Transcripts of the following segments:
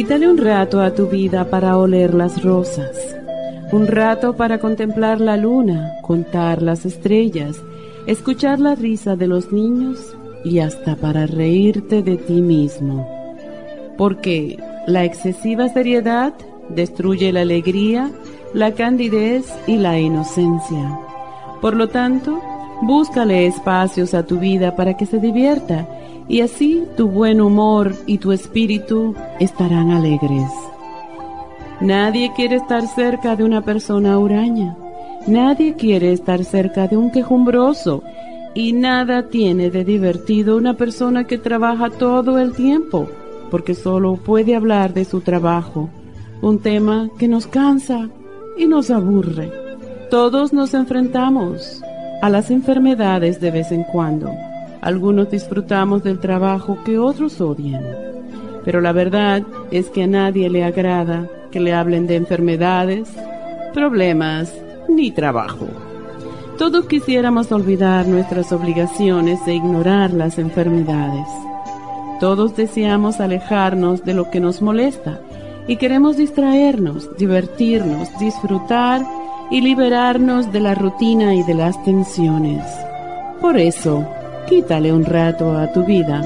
Quítale un rato a tu vida para oler las rosas, un rato para contemplar la luna, contar las estrellas, escuchar la risa de los niños y hasta para reírte de ti mismo. Porque la excesiva seriedad destruye la alegría, la candidez y la inocencia. Por lo tanto, búscale espacios a tu vida para que se divierta y así tu buen humor y tu espíritu estarán alegres. Nadie quiere estar cerca de una persona huraña, nadie quiere estar cerca de un quejumbroso, y nada tiene de divertido una persona que trabaja todo el tiempo, porque solo puede hablar de su trabajo, un tema que nos cansa y nos aburre. Todos nos enfrentamos a las enfermedades de vez en cuando algunos disfrutamos del trabajo que otros odian. Pero la verdad es que a nadie le agrada que le hablen de enfermedades, problemas ni trabajo. Todos quisiéramos olvidar nuestras obligaciones e ignorar las enfermedades. Todos deseamos alejarnos de lo que nos molesta y queremos distraernos, divertirnos, disfrutar y liberarnos de la rutina y de las tensiones. Por eso, Quítale un rato a tu vida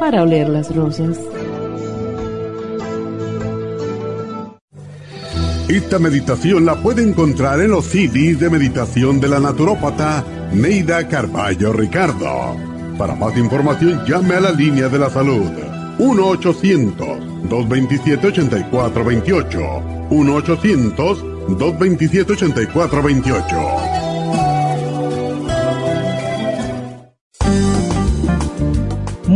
para oler las rosas. Esta meditación la puede encontrar en los CDs de meditación de la naturópata Neida Carballo Ricardo. Para más información llame a la línea de la salud 1-800-227-8428. 1-800-227-8428.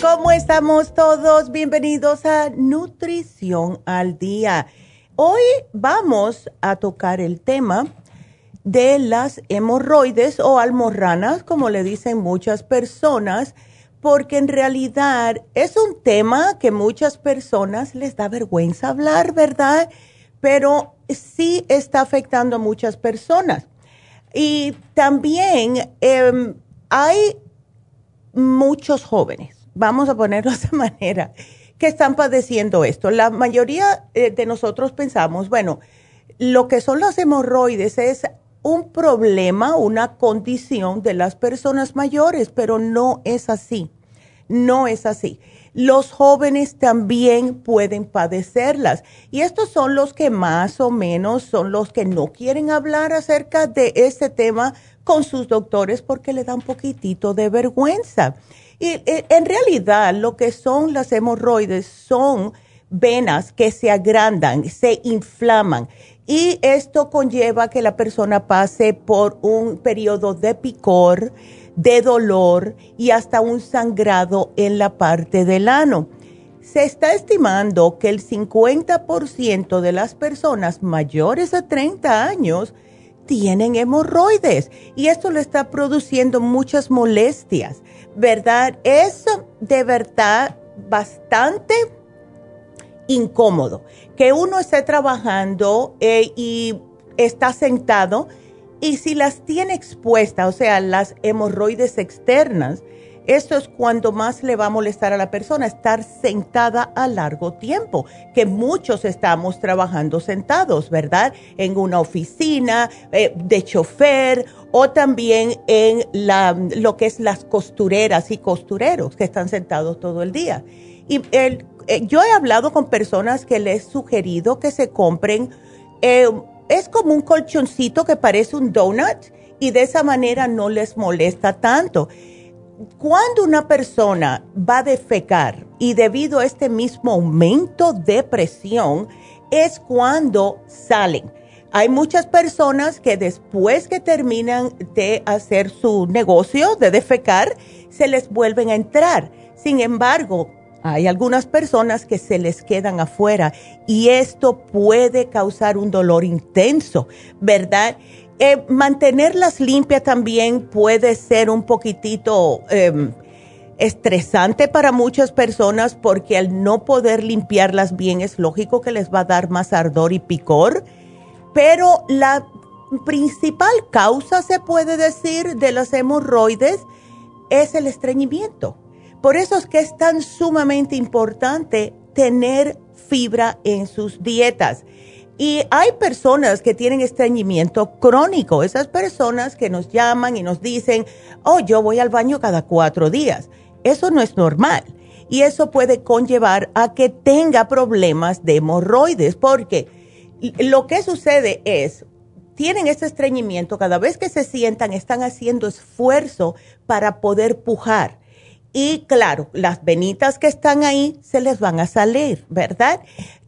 ¿Cómo estamos todos? Bienvenidos a Nutrición al Día. Hoy vamos a tocar el tema de las hemorroides o almorranas, como le dicen muchas personas, porque en realidad es un tema que muchas personas les da vergüenza hablar, ¿verdad? Pero sí está afectando a muchas personas. Y también em, hay muchos jóvenes vamos a ponerlo de esa manera, que están padeciendo esto. La mayoría eh, de nosotros pensamos, bueno, lo que son las hemorroides es un problema, una condición de las personas mayores, pero no es así. No es así. Los jóvenes también pueden padecerlas y estos son los que más o menos son los que no quieren hablar acerca de este tema con sus doctores porque le da un poquitito de vergüenza. Y eh, en realidad lo que son las hemorroides son venas que se agrandan, se inflaman y esto conlleva que la persona pase por un periodo de picor, de dolor y hasta un sangrado en la parte del ano. Se está estimando que el 50% de las personas mayores de 30 años tienen hemorroides y esto le está produciendo muchas molestias, ¿verdad? Es de verdad bastante incómodo que uno esté trabajando eh, y está sentado y si las tiene expuestas, o sea, las hemorroides externas, esto es cuando más le va a molestar a la persona, estar sentada a largo tiempo, que muchos estamos trabajando sentados, ¿verdad? En una oficina, eh, de chofer o también en la, lo que es las costureras y costureros que están sentados todo el día. Y eh, yo he hablado con personas que les he sugerido que se compren, eh, es como un colchoncito que parece un donut y de esa manera no les molesta tanto cuando una persona va a defecar y debido a este mismo aumento de presión, es cuando salen. Hay muchas personas que después que terminan de hacer su negocio de defecar, se les vuelven a entrar. Sin embargo, hay algunas personas que se les quedan afuera y esto puede causar un dolor intenso, ¿verdad? Eh, mantenerlas limpias también puede ser un poquitito em, estresante para muchas personas porque al no poder limpiarlas bien es lógico que les va a dar más ardor y picor, pero la principal causa, se puede decir, de las hemorroides es el estreñimiento. Por eso es que es tan sumamente importante tener fibra en sus dietas. Y hay personas que tienen estreñimiento crónico, esas personas que nos llaman y nos dicen, oh, yo voy al baño cada cuatro días. Eso no es normal. Y eso puede conllevar a que tenga problemas de hemorroides, porque lo que sucede es, tienen este estreñimiento, cada vez que se sientan están haciendo esfuerzo para poder pujar. Y claro, las venitas que están ahí se les van a salir, ¿verdad?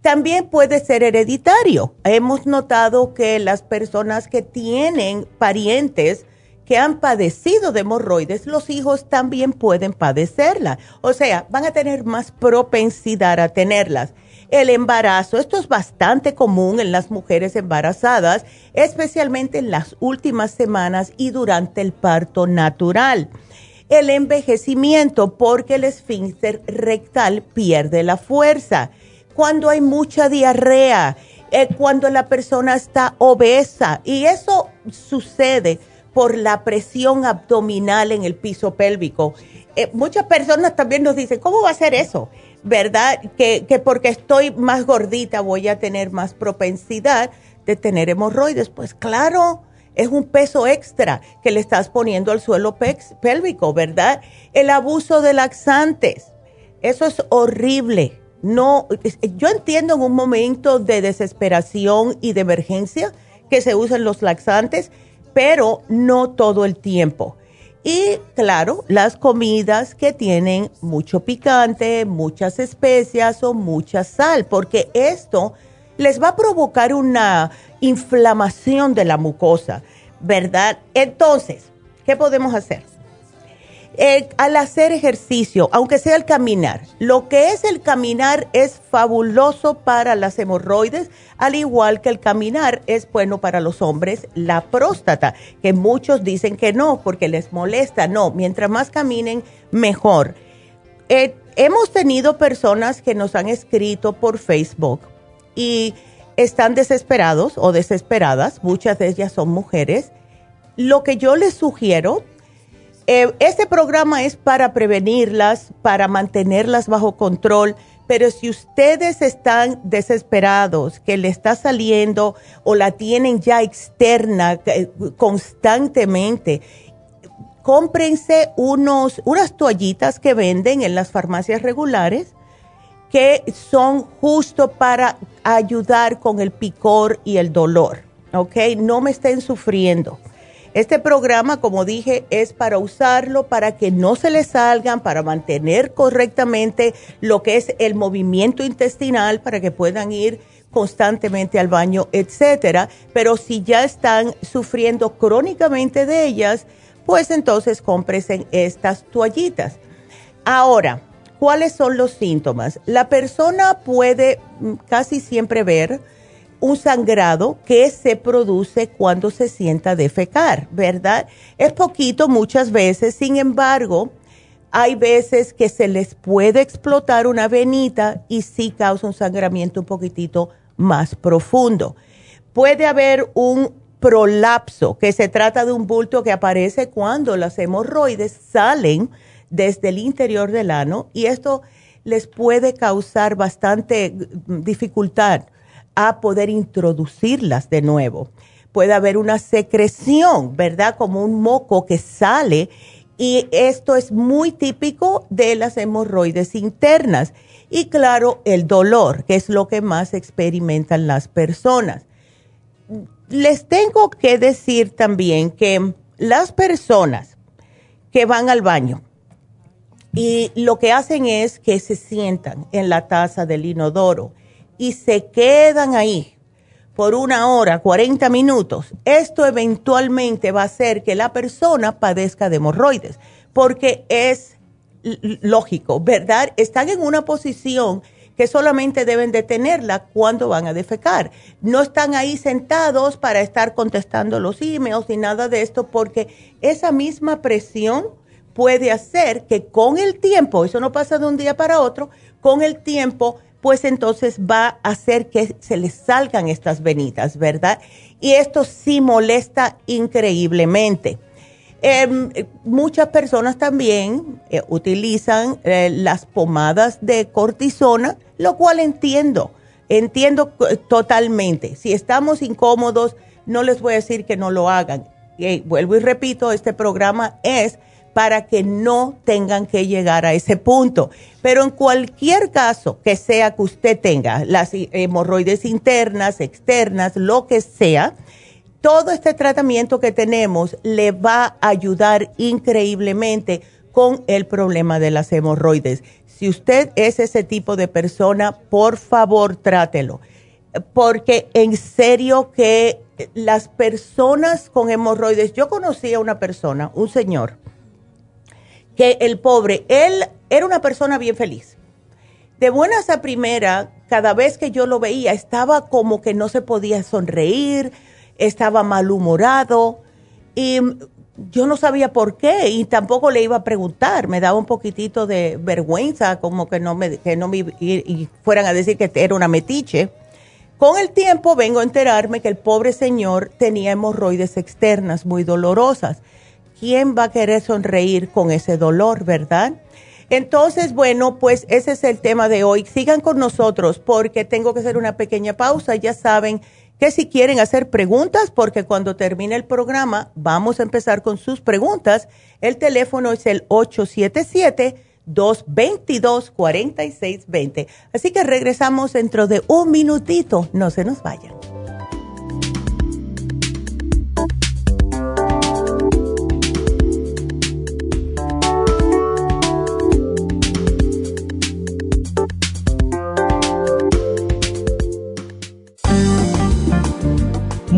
También puede ser hereditario. Hemos notado que las personas que tienen parientes que han padecido de hemorroides, los hijos también pueden padecerla. O sea, van a tener más propensidad a tenerlas. El embarazo, esto es bastante común en las mujeres embarazadas, especialmente en las últimas semanas y durante el parto natural. El envejecimiento, porque el esfínter rectal pierde la fuerza cuando hay mucha diarrea, eh, cuando la persona está obesa. Y eso sucede por la presión abdominal en el piso pélvico. Eh, muchas personas también nos dicen, ¿cómo va a ser eso? ¿Verdad? Que, que porque estoy más gordita voy a tener más propensidad de tener hemorroides. Pues claro, es un peso extra que le estás poniendo al suelo pélvico, ¿verdad? El abuso de laxantes, eso es horrible no, yo entiendo en un momento de desesperación y de emergencia que se usan los laxantes, pero no todo el tiempo. Y claro, las comidas que tienen mucho picante, muchas especias o mucha sal, porque esto les va a provocar una inflamación de la mucosa, ¿verdad? Entonces, ¿qué podemos hacer? Eh, al hacer ejercicio, aunque sea el caminar, lo que es el caminar es fabuloso para las hemorroides, al igual que el caminar es bueno para los hombres, la próstata, que muchos dicen que no, porque les molesta. No, mientras más caminen, mejor. Eh, hemos tenido personas que nos han escrito por Facebook y están desesperados o desesperadas, muchas de ellas son mujeres. Lo que yo les sugiero eh, este programa es para prevenirlas, para mantenerlas bajo control, pero si ustedes están desesperados, que le está saliendo o la tienen ya externa eh, constantemente, cómprense unos, unas toallitas que venden en las farmacias regulares que son justo para ayudar con el picor y el dolor, ¿ok? No me estén sufriendo. Este programa, como dije, es para usarlo para que no se le salgan, para mantener correctamente lo que es el movimiento intestinal, para que puedan ir constantemente al baño, etcétera. Pero si ya están sufriendo crónicamente de ellas, pues entonces cómpresen estas toallitas. Ahora, ¿cuáles son los síntomas? La persona puede mm, casi siempre ver un sangrado que se produce cuando se sienta defecar, ¿verdad? Es poquito muchas veces, sin embargo, hay veces que se les puede explotar una venita y sí causa un sangramiento un poquitito más profundo. Puede haber un prolapso, que se trata de un bulto que aparece cuando las hemorroides salen desde el interior del ano y esto les puede causar bastante dificultad a poder introducirlas de nuevo. Puede haber una secreción, ¿verdad? Como un moco que sale y esto es muy típico de las hemorroides internas. Y claro, el dolor, que es lo que más experimentan las personas. Les tengo que decir también que las personas que van al baño y lo que hacen es que se sientan en la taza del inodoro y se quedan ahí por una hora, 40 minutos, esto eventualmente va a hacer que la persona padezca de hemorroides, porque es lógico, ¿verdad? Están en una posición que solamente deben de tenerla cuando van a defecar. No están ahí sentados para estar contestando los emails ni nada de esto, porque esa misma presión puede hacer que con el tiempo, eso no pasa de un día para otro, con el tiempo pues entonces va a hacer que se les salgan estas venitas, ¿verdad? Y esto sí molesta increíblemente. Em, muchas personas también eh, utilizan eh, las pomadas de cortisona, lo cual entiendo, entiendo totalmente. Si estamos incómodos, no les voy a decir que no lo hagan. Vuelvo y repito, este programa es para que no tengan que llegar a ese punto. Pero en cualquier caso que sea que usted tenga las hemorroides internas, externas, lo que sea, todo este tratamiento que tenemos le va a ayudar increíblemente con el problema de las hemorroides. Si usted es ese tipo de persona, por favor trátelo. Porque en serio que las personas con hemorroides, yo conocí a una persona, un señor, que el pobre, él era una persona bien feliz. De buenas a primera, cada vez que yo lo veía, estaba como que no se podía sonreír, estaba malhumorado y yo no sabía por qué y tampoco le iba a preguntar, me daba un poquitito de vergüenza, como que no me, que no me y fueran a decir que era una metiche. Con el tiempo vengo a enterarme que el pobre señor tenía hemorroides externas muy dolorosas ¿quién va a querer sonreír con ese dolor, verdad? Entonces, bueno, pues ese es el tema de hoy. Sigan con nosotros porque tengo que hacer una pequeña pausa. Ya saben que si quieren hacer preguntas, porque cuando termine el programa vamos a empezar con sus preguntas. El teléfono es el 877-222-4620. Así que regresamos dentro de un minutito. No se nos vayan.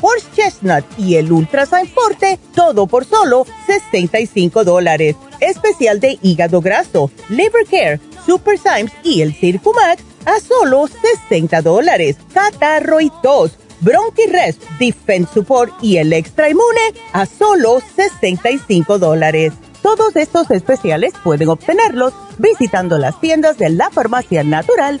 horse chestnut y el Ultrasign Forte, todo por solo 65 dólares. Especial de hígado graso, liver care, super Symes y el Circumax a solo 60 dólares. Catarro y tos Bronchi Rest, Defense Support y el Extra Inmune a solo 65 dólares. Todos estos especiales pueden obtenerlos visitando las tiendas de la Farmacia Natural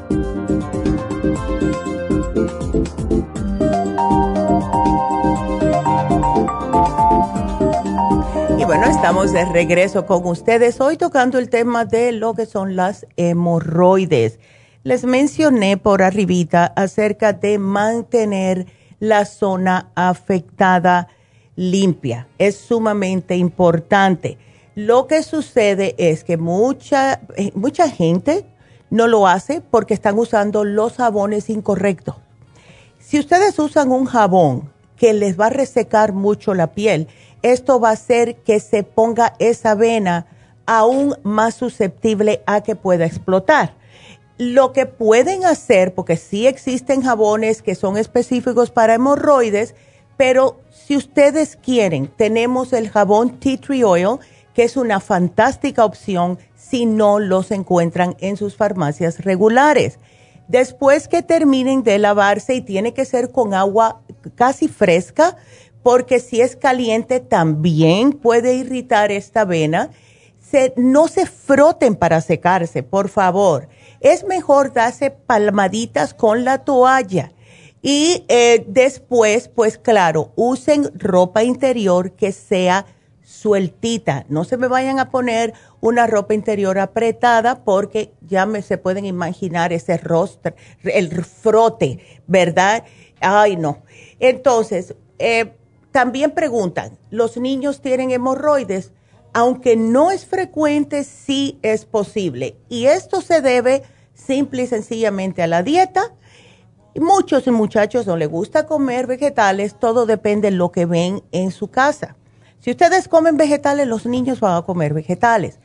Y bueno, estamos de regreso con ustedes hoy tocando el tema de lo que son las hemorroides. Les mencioné por arribita acerca de mantener la zona afectada limpia. Es sumamente importante. Lo que sucede es que mucha, eh, mucha gente no lo hace porque están usando los jabones incorrectos. Si ustedes usan un jabón que les va a resecar mucho la piel, esto va a hacer que se ponga esa vena aún más susceptible a que pueda explotar. Lo que pueden hacer, porque sí existen jabones que son específicos para hemorroides, pero si ustedes quieren, tenemos el jabón Tea Tree Oil, que es una fantástica opción si no los encuentran en sus farmacias regulares. Después que terminen de lavarse y tiene que ser con agua casi fresca, porque si es caliente también puede irritar esta vena. no se froten para secarse, por favor es mejor darse palmaditas con la toalla. Y eh, después, pues claro, usen ropa interior que sea sueltita. No se me vayan a poner una ropa interior apretada porque ya me se pueden imaginar ese rostro, el frote, ¿verdad? Ay, no. Entonces, eh, también preguntan, ¿los niños tienen hemorroides? aunque no es frecuente, sí es posible. Y esto se debe simple y sencillamente a la dieta. Muchos muchachos no les gusta comer vegetales, todo depende de lo que ven en su casa. Si ustedes comen vegetales, los niños van a comer vegetales.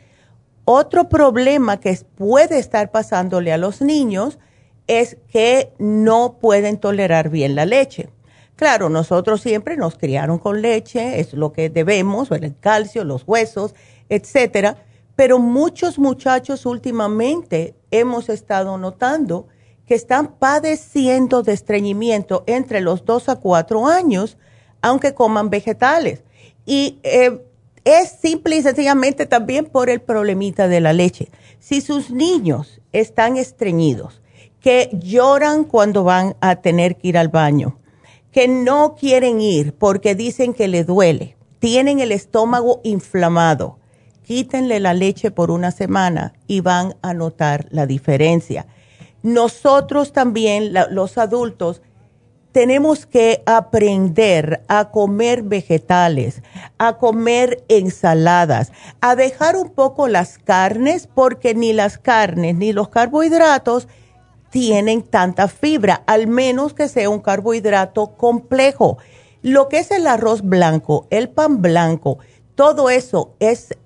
Otro problema que puede estar pasándole a los niños es que no pueden tolerar bien la leche. Claro, nosotros siempre nos criaron con leche, es lo que debemos, el calcio, los huesos, etcétera. Pero muchos muchachos últimamente hemos estado notando que están padeciendo de estreñimiento entre los 2 a 4 años, aunque coman vegetales. Y eh, es simple y sencillamente también por el problemita de la leche. Si sus niños están estreñidos, que lloran cuando van a tener que ir al baño, que no quieren ir porque dicen que le duele, tienen el estómago inflamado, quítenle la leche por una semana y van a notar la diferencia. Nosotros también, los adultos, tenemos que aprender a comer vegetales, a comer ensaladas, a dejar un poco las carnes, porque ni las carnes ni los carbohidratos tienen tanta fibra, al menos que sea un carbohidrato complejo. Lo que es el arroz blanco, el pan blanco, todo eso es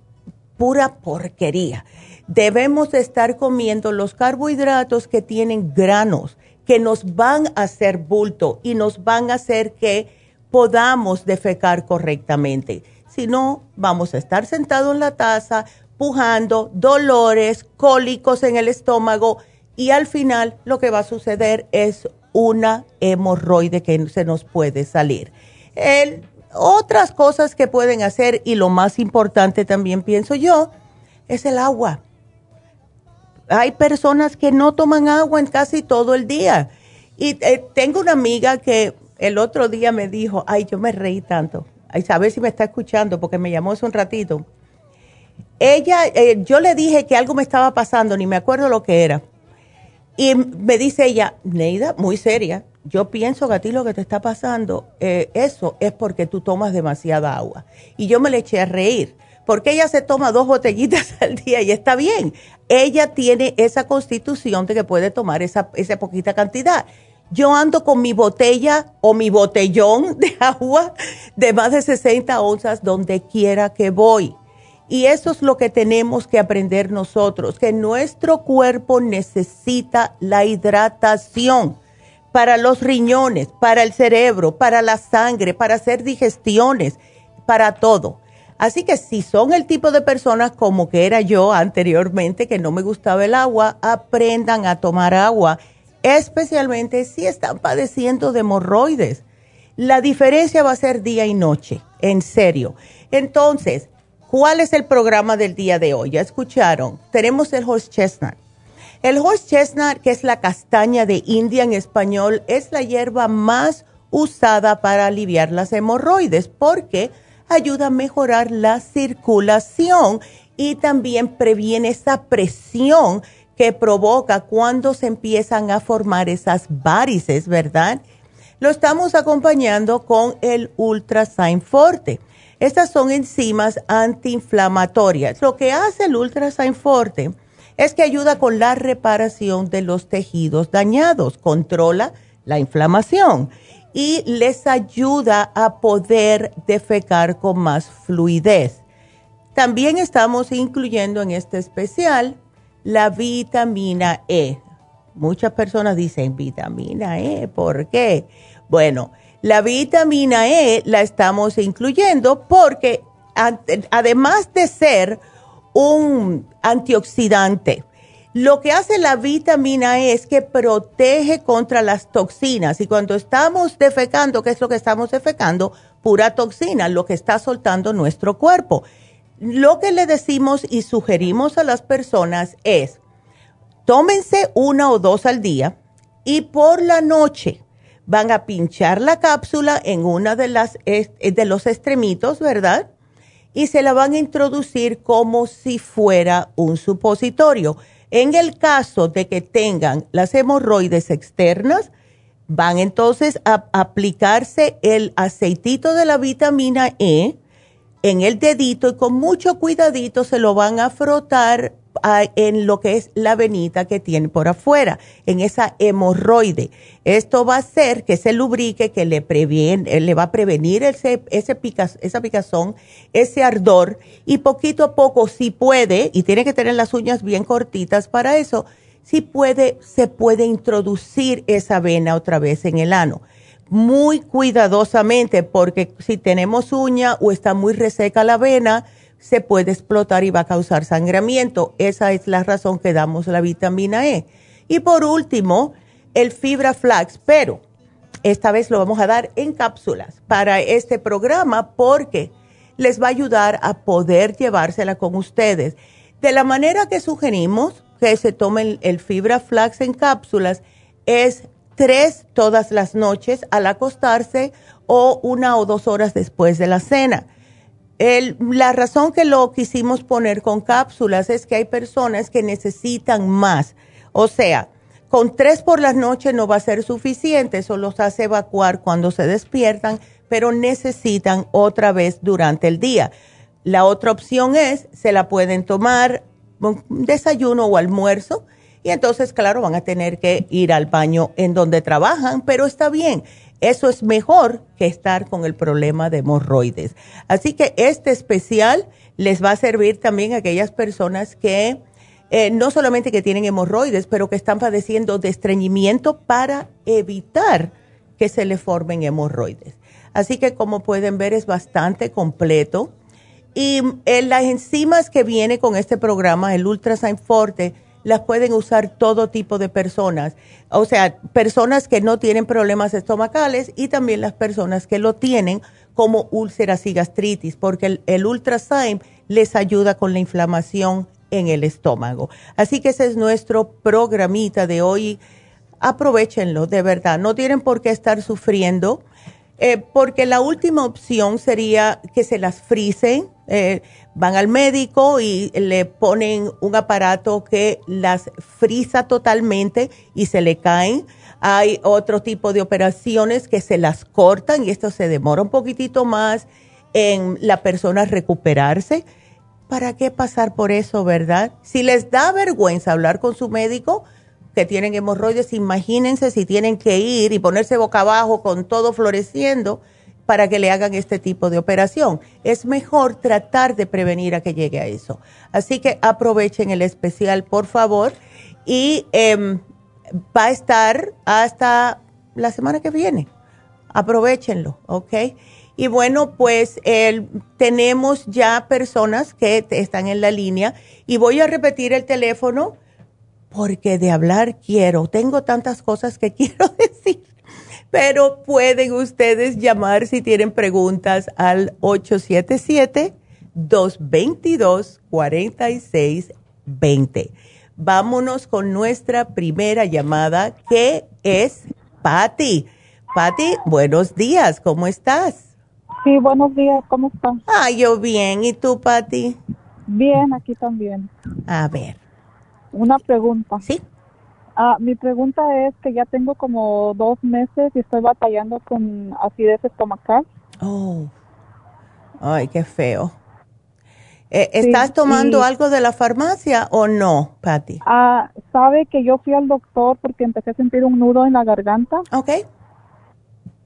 pura porquería. Debemos estar comiendo los carbohidratos que tienen granos, que nos van a hacer bulto y nos van a hacer que podamos defecar correctamente. Si no, vamos a estar sentados en la taza, pujando, dolores, cólicos en el estómago, y al final lo que va a suceder es una hemorroide que se nos puede salir. otras cosas que pueden hacer y lo más importante también pienso yo es el agua. Hay personas que no toman agua en casi todo el día. Y eh, tengo una amiga que el otro día me dijo, ay, yo me reí tanto. Ay, a ver si me está escuchando porque me llamó hace un ratito. ella, eh, yo le dije que algo me estaba pasando, ni me acuerdo lo que era. Y me dice ella, Neida, muy seria, yo pienso que a ti lo que te está pasando, eh, eso es porque tú tomas demasiada agua. Y yo me le eché a reír, porque ella se toma dos botellitas al día y está bien. Ella tiene esa constitución de que puede tomar esa, esa poquita cantidad. Yo ando con mi botella o mi botellón de agua de más de 60 onzas donde quiera que voy. Y eso es lo que tenemos que aprender nosotros, que nuestro cuerpo necesita la hidratación para los riñones, para el cerebro, para la sangre, para hacer digestiones, para todo. Así que si son el tipo de personas como que era yo anteriormente, que no me gustaba el agua, aprendan a tomar agua, especialmente si están padeciendo de hemorroides. La diferencia va a ser día y noche, en serio. Entonces, ¿Cuál es el programa del día de hoy? Ya escucharon. Tenemos el horse chestnut. El horse chestnut, que es la castaña de India en español, es la hierba más usada para aliviar las hemorroides porque ayuda a mejorar la circulación y también previene esa presión que provoca cuando se empiezan a formar esas varices, ¿verdad? Lo estamos acompañando con el Ultrasign Forte. Estas son enzimas antiinflamatorias. Lo que hace el Ultrasign Forte es que ayuda con la reparación de los tejidos dañados, controla la inflamación y les ayuda a poder defecar con más fluidez. También estamos incluyendo en este especial la vitamina E. Muchas personas dicen vitamina E, ¿por qué? Bueno, la vitamina E la estamos incluyendo porque además de ser un antioxidante, lo que hace la vitamina E es que protege contra las toxinas y cuando estamos defecando, ¿qué es lo que estamos defecando? Pura toxina, lo que está soltando nuestro cuerpo. Lo que le decimos y sugerimos a las personas es, tómense una o dos al día y por la noche van a pinchar la cápsula en una de las de los extremitos, ¿verdad? Y se la van a introducir como si fuera un supositorio. En el caso de que tengan las hemorroides externas, van entonces a aplicarse el aceitito de la vitamina E en el dedito y con mucho cuidadito se lo van a frotar en lo que es la venita que tiene por afuera, en esa hemorroide. Esto va a hacer que se lubrique, que le, previene, eh, le va a prevenir ese, ese esa picazón, ese ardor, y poquito a poco, si puede, y tiene que tener las uñas bien cortitas para eso, si puede, se puede introducir esa vena otra vez en el ano. Muy cuidadosamente, porque si tenemos uña o está muy reseca la vena, se puede explotar y va a causar sangramiento. Esa es la razón que damos la vitamina E. Y por último, el fibra flax, pero esta vez lo vamos a dar en cápsulas para este programa porque les va a ayudar a poder llevársela con ustedes. De la manera que sugerimos que se tomen el fibra flax en cápsulas es tres todas las noches al acostarse o una o dos horas después de la cena la razón que lo quisimos poner con cápsulas es que hay personas que necesitan más. O sea, con tres por la noche no va a ser suficiente, eso los hace evacuar cuando se despiertan, pero necesitan otra vez durante el día. La otra opción es, se la pueden tomar un desayuno o almuerzo y entonces, claro, van a tener que ir al baño en donde trabajan, pero está bien. Eso es mejor que estar con el problema de hemorroides. Así que este especial les va a servir también a aquellas personas que eh, no solamente que tienen hemorroides, pero que están padeciendo de estreñimiento para evitar que se le formen hemorroides. Así que como pueden ver es bastante completo. Y eh, las enzimas que viene con este programa, el Ultrasign Forte, las pueden usar todo tipo de personas. O sea, personas que no tienen problemas estomacales y también las personas que lo tienen como úlceras y gastritis, porque el, el les ayuda con la inflamación en el estómago. Así que ese es nuestro programita de hoy. Aprovechenlo, de verdad. No tienen por qué estar sufriendo. Eh, porque la última opción sería que se las frisen. Eh, van al médico y le ponen un aparato que las frisa totalmente y se le caen. Hay otro tipo de operaciones que se las cortan y esto se demora un poquitito más en la persona recuperarse. ¿Para qué pasar por eso, verdad? Si les da vergüenza hablar con su médico que tienen hemorroides, imagínense si tienen que ir y ponerse boca abajo con todo floreciendo para que le hagan este tipo de operación. Es mejor tratar de prevenir a que llegue a eso. Así que aprovechen el especial, por favor. Y em, va a estar hasta la semana que viene. Aprovechenlo, ¿ok? Y bueno, pues tenemos ya personas que están en la línea y voy a repetir el teléfono porque de hablar quiero. Tengo tantas cosas que quiero decir pero pueden ustedes llamar si tienen preguntas al 877-222-4620. Vámonos con nuestra primera llamada que es Patti. Patti, buenos días, ¿cómo estás? Sí, buenos días, ¿cómo estás? Ah, yo bien, ¿y tú, Patti? Bien, aquí también. A ver. Una pregunta. Sí. Ah, mi pregunta es que ya tengo como dos meses y estoy batallando con acidez estomacal. Oh, ay, qué feo. Eh, ¿Estás tomando algo de la farmacia o no, Patty? Ah, sabe que yo fui al doctor porque empecé a sentir un nudo en la garganta. Ok.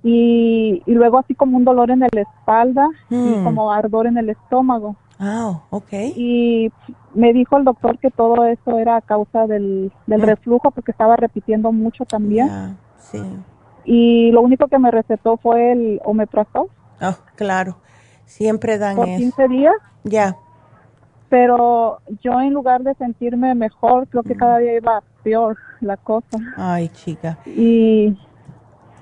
Y, y luego así como un dolor en la espalda y Hmm. como ardor en el estómago. Ah, ok. Y me dijo el doctor que todo eso era a causa del, del Mm. reflujo porque estaba repitiendo mucho también. Ya, sí. Y lo único que me recetó fue el omeprazol Oh, claro. Siempre dan por eso. 15 días. Ya. pero yo en lugar de sentirme mejor, creo Mm. que cada día iba peor la cosa. Ay, chica. Y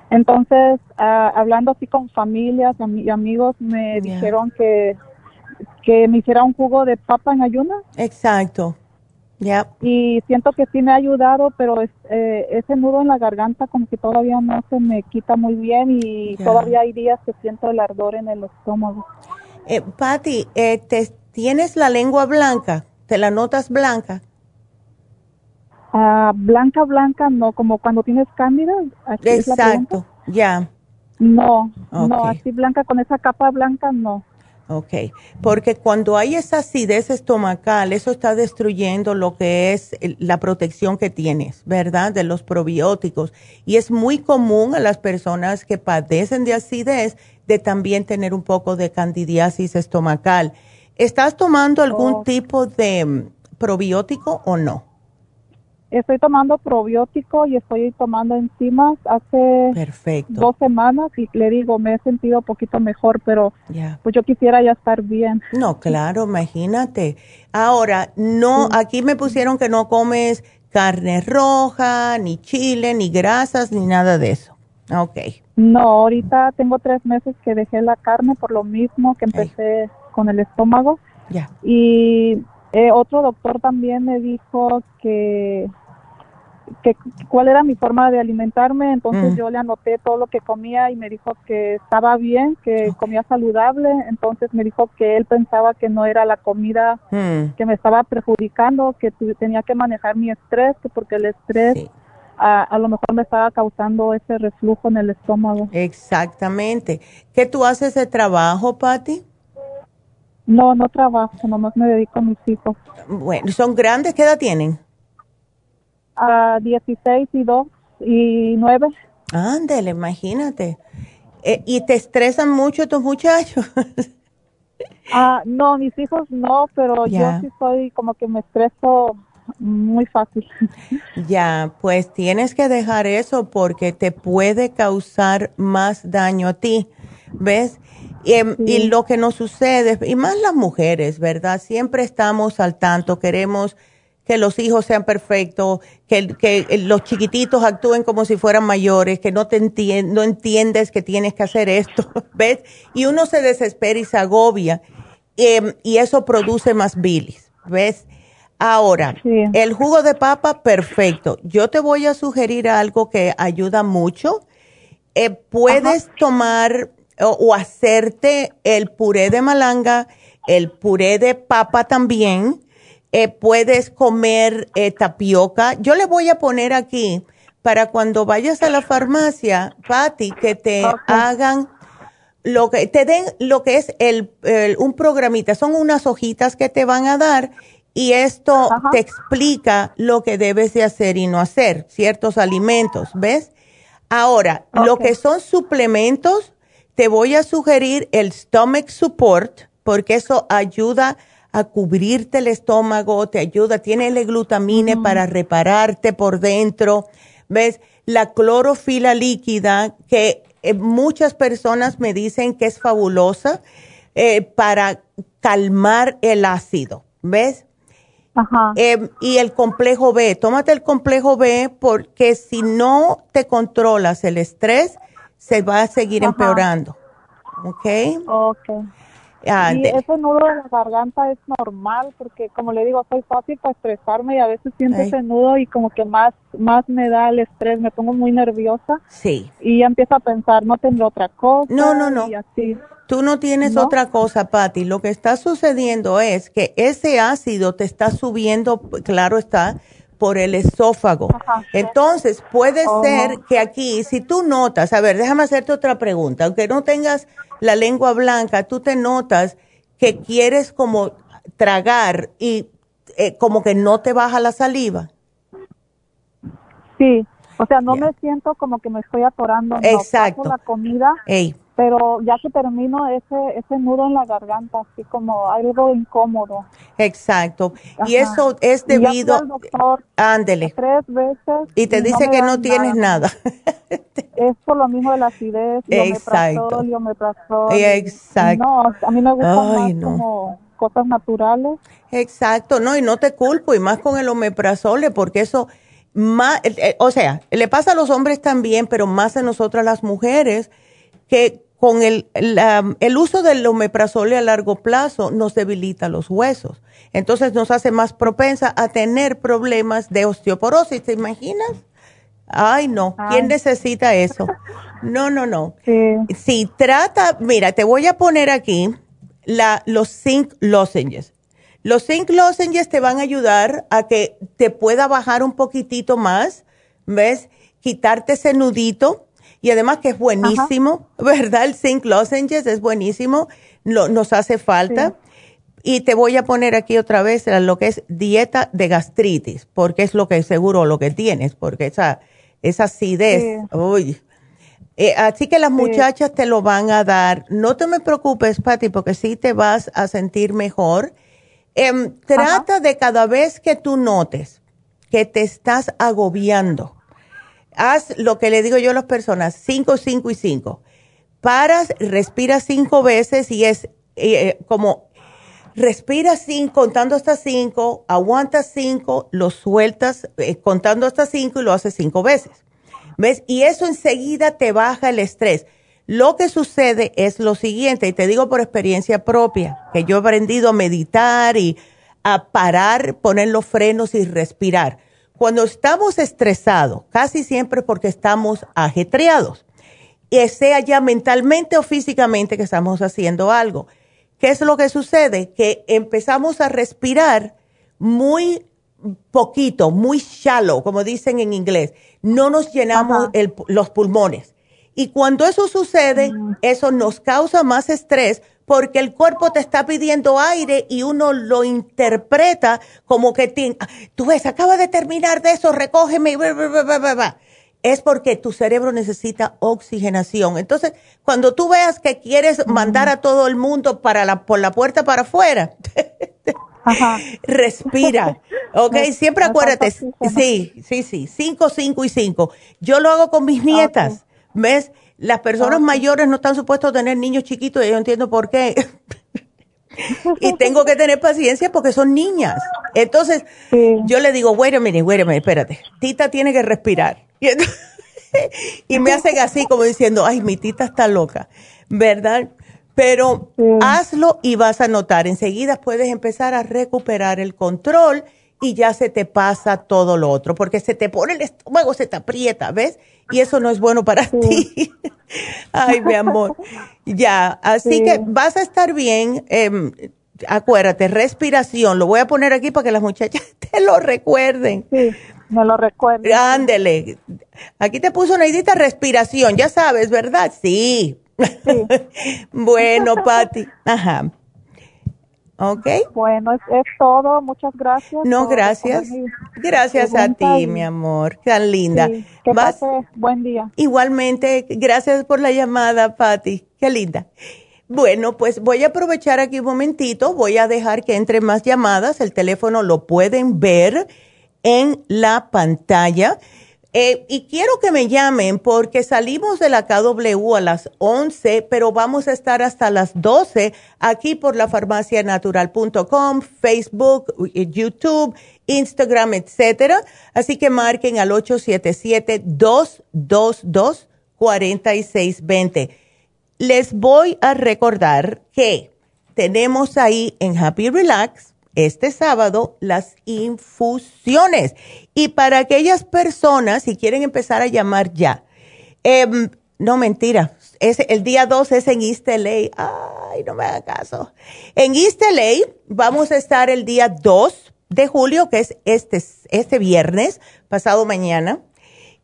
entonces, ah, hablando así con familias ami- y amigos, me Ya. dijeron que, que me hiciera un jugo de papa en ayunas Exacto. Ya. y siento que sí me ha ayudado, pero es- eh, ese nudo en la garganta como que todavía no se me quita muy bien y todavía hay días que siento el ardor en el estómago. Eh, Patty, eh, te- ¿tienes la lengua blanca? ¿Te la notas blanca? Ah, blanca, blanca, no, como cuando tienes cándida. Exacto. Ya. No, no, así blanca con esa capa blanca no. Ok, porque cuando hay esa acidez estomacal, eso está destruyendo lo que es la protección que tienes, ¿verdad? De los probióticos. Y es muy común a las personas que padecen de acidez de también tener un poco de candidiasis estomacal. ¿Estás tomando algún Oh. tipo de mm, probiótico o no? Estoy tomando probiótico y estoy tomando enzimas hace Perfecto. dos semanas y le digo, me he sentido un poquito mejor, pero pues yo quisiera ya estar bien. No, claro, imagínate. Ahora, no, aquí me pusieron que no comes carne roja, ni chile, ni grasas, ni nada de eso. Ok, No, ahorita tengo tres meses que dejé la carne por lo mismo que empecé con el estómago ya. y eh, otro doctor también me dijo que que cuál era mi forma de alimentarme, entonces Mm. yo le anoté todo lo que comía y me dijo que estaba bien, que comía saludable, entonces me dijo que él pensaba que no era la comida Mm, que me estaba perjudicando, que tenía que manejar mi estrés, que porque el estrés sí, a, a lo mejor me estaba causando ese reflujo en el estómago. exactamente. ¿Qué tú haces de trabajo, Patti? No, no trabajo, nomás me dedico a mis hijos. Bueno, ¿son grandes? ¿Qué edad tienen? A 16 y 2 y 9. Ándale, imagínate. Eh, ¿Y te estresan mucho tus muchachos? Ah, no, mis hijos no, pero yo sí soy como que me estreso muy fácil. Ya, pues tienes que dejar eso porque te puede causar más daño a ti, ¿ves? Y, em, y Sí. lo que nos sucede, y más las mujeres, ¿verdad? Siempre estamos al tanto, queremos que los hijos sean perfectos, que, que los chiquititos actúen como si fueran mayores, que no te entien- no entiendes que tienes que hacer esto, ¿ves? Y uno se desespera y se agobia, em, y eso produce más bilis, ¿ves? Ahora, Sí. el jugo de papa, perfecto. Yo te voy a sugerir algo que ayuda mucho eh, puedes tomar o, hacerte el puré de malanga, el puré de papa también. Eh, puedes comer eh, tapioca. Yo le voy a poner aquí para cuando vayas a la farmacia, Patti, que te hagan lo que te den lo que es el, un programita. Son unas hojitas que te van a dar y esto te explica lo que debes de hacer y no hacer, ciertos alimentos, ¿ves? Ahora, lo que son suplementos, te voy a sugerir el Stomach Support, porque eso ayuda a cubrirte el estómago, te ayuda, tiene el glutamine para repararte por dentro, ¿ves? La clorofila líquida, que eh, muchas personas me dicen que es fabulosa eh, para calmar el ácido, ¿ves? Ajá. Em, y el complejo B, tómate el complejo B porque si no te controlas el estrés, se va a seguir empeorando. ¿Ok? Ok. Y ese nudo de la garganta es normal porque como le digo, soy fácil para estresarme y a veces siento ese nudo y como que más, más me da el estrés, me pongo muy nerviosa. Sí. Y ya empiezo a pensar, no tendré otra cosa. No, no, no. Y así. Tú no tienes otra cosa, Patti. Lo que está sucediendo es que ese ácido te está subiendo, claro está, por el esófago. Entonces, puede oh. ser que aquí, si tú notas, a ver, déjame hacerte otra pregunta, aunque no tengas la lengua blanca, tú te notas que quieres como tragar y eh, como que no te baja la saliva. Sí, o sea, no me siento como que me estoy atorando. Exacto. la comida pero ya que termino ese ese nudo en la garganta, así como algo incómodo. Exacto. Y eso es debido ándele. Tres veces y te dice que no tienes nada. es por lo mismo de la acidez, Exacto. Exacto. No, a mí me gusta más como cosas naturales. Exacto, no, y no te culpo, y más con el omeprazole, porque eso, más, eh, o sea, le pasa a los hombres también, pero más a nosotras las mujeres, que con el, el uso del omeprazole a largo plazo nos debilita los huesos. Entonces nos hace más propensa a tener problemas de osteoporosis, ¿te imaginas? Ay, no, ¿quién necesita eso? No, no, no. Si trata, mira, te voy a poner aquí la, los zinc lozenges. Los zinc lozenges te van a ayudar a que te pueda bajar un poquitito más, ¿ves? Quitarte ese nudito y además que es buenísimo, ¿verdad? El zinc lozenges es buenísimo, nos hace falta. Y te voy a poner aquí otra vez lo que es dieta de gastritis, porque es lo que seguro lo que tienes, porque esa, esa acidez, uy. Eh, así que las muchachas te lo van a dar. No te me preocupes, Patti, porque sí te vas a sentir mejor. Em, trata de cada vez que tú notes que te estás agobiando, haz lo que le digo yo a las personas, cinco, cinco y cinco. Paras, respiras cinco veces y es eh, como respira cinco, contando hasta cinco, aguantas cinco, lo sueltas eh, contando hasta cinco y lo haces cinco veces. ¿Ves? Y eso enseguida te baja el estrés. Lo que sucede es lo siguiente, y te digo por experiencia propia, que yo he aprendido a meditar y a parar, poner los frenos y respirar cuando estamos estresados, casi siempre porque estamos ajetreados, y sea ya mentalmente o físicamente que estamos haciendo algo. ¿Qué es lo que sucede? Que empezamos a respirar muy poquito, muy shallow, como dicen en inglés. No nos llenamos los pulmones. Y cuando eso sucede, mm. eso nos causa más estrés porque el cuerpo te está pidiendo aire y uno lo interpreta como que tú ves, acaba de terminar de eso, recógeme, es porque tu cerebro necesita oxigenación. Entonces, cuando tú veas que quieres mandar a todo el mundo para la, por la puerta para afuera, respira. Ok, siempre acuérdate, sí, sí, sí, cinco, cinco y cinco. Yo lo hago con mis nietas, ¿ves? Las personas mayores no están supuestos a tener niños chiquitos y yo entiendo por qué. y tengo que tener paciencia porque son niñas. Entonces, yo le digo, bueno, mire, bueno, espérate. Tita tiene que respirar. Y, me hacen así como diciendo, ay, mi tita está loca, ¿verdad? Pero hazlo y vas a notar. Enseguida puedes empezar a recuperar el control y ya se te pasa todo lo otro, porque se te pone el estómago, se te aprieta, ¿ves? Y eso no es bueno para ti. Ay, mi amor. Ya, así que vas a estar bien. Em, acuérdate, respiración. Lo voy a poner aquí para que las muchachas te lo recuerden. Sí, me lo recuerden. Ándele. Aquí te puso una idita respiración, ya sabes, ¿verdad? Sí. sí. bueno, Patti. Ajá. ¿Ok? Bueno, es, todo. Muchas gracias. No, gracias. Gracias a ti, mi amor. Tan linda. que pase buen día. Igualmente, gracias por la llamada, Patti. Qué linda. Bueno, pues voy a aprovechar aquí un momentito. Voy a dejar que entre más llamadas. El teléfono lo pueden ver en la pantalla. Eh, y quiero que me llamen porque salimos de la KW a las 11, pero vamos a estar hasta las 12 aquí por la farmacianatural.com, Facebook, YouTube, Instagram, etcétera. Así que marquen al 877-222-4620. Les voy a recordar que tenemos ahí en Happy Relax este sábado las infusiones. Y para aquellas personas, si quieren empezar a llamar ya, em, no mentira, el día 2 es en East LA. Ay, no me haga caso. En East LA vamos a estar el día 2 de julio, que es este, este viernes, pasado mañana.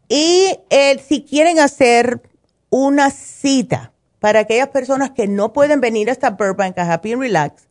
Y eh, si quieren hacer una cita para aquellas personas que no pueden venir hasta Burbank a Happy and Relax,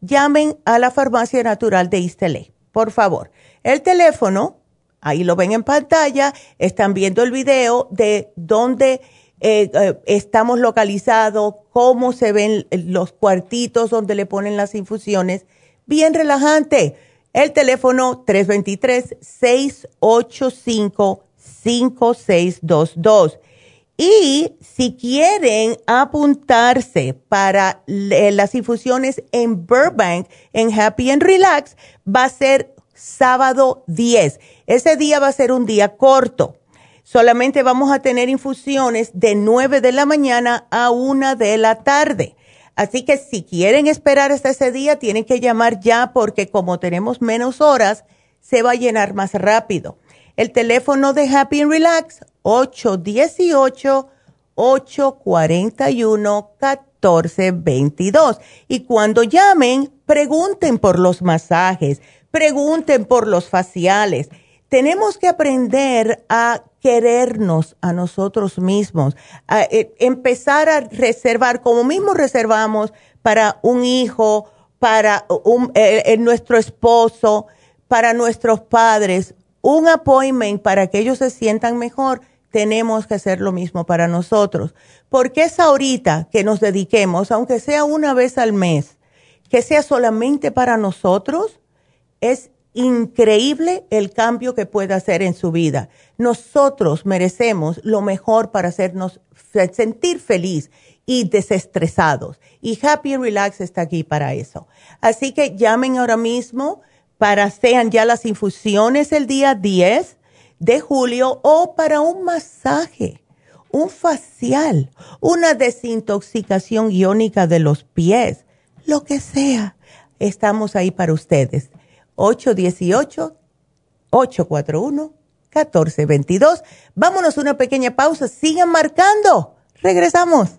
llamen a la farmacia natural de Istele, por favor. El teléfono, ahí lo ven en pantalla, están viendo el video de dónde eh, eh, estamos localizados, cómo se ven los cuartitos donde le ponen las infusiones. Bien relajante. El teléfono 323-685-5622. Y si quieren apuntarse para las infusiones en Burbank, en Happy and Relax, va a ser sábado 10. Ese día va a ser un día corto. Solamente vamos a tener infusiones de 9 de la mañana a 1 de la tarde. Así que si quieren esperar hasta ese día, tienen que llamar ya porque como tenemos menos horas, se va a llenar más rápido. El teléfono de Happy and Relax, 818-841-1422. Y cuando llamen, pregunten por los masajes, pregunten por los faciales. Tenemos que aprender a querernos a nosotros mismos, a eh, empezar a reservar, como mismo reservamos para un hijo, para un, eh, eh, nuestro esposo, para nuestros padres, un appointment para que ellos se sientan mejor, tenemos que hacer lo mismo para nosotros. Porque es ahorita que nos dediquemos, aunque sea una vez al mes, que sea solamente para nosotros, es increíble el cambio que puede hacer en su vida. Nosotros merecemos lo mejor para hacernos sentir feliz y desestresados. Y Happy Relax está aquí para eso. Así que llamen ahora mismo para sean ya las infusiones el día 10 de julio o para un masaje, un facial, una desintoxicación iónica de los pies, lo que sea. Estamos ahí para ustedes. 818-841-1422. Vámonos a una pequeña pausa. Sigan marcando. Regresamos.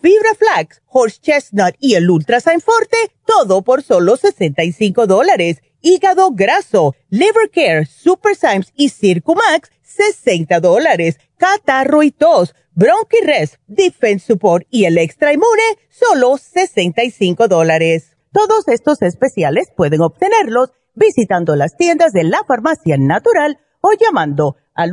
fibra flax, horse chestnut y el Ultrasign Forte, todo por solo 65 dólares. Hígado graso, liver care, super Symes y Circumax, 60 dólares. Catarro y tos Bronchi-Rest, Defense Support y el Extra Inmune, solo 65 dólares. Todos estos especiales pueden obtenerlos visitando las tiendas de la farmacia natural o llamando al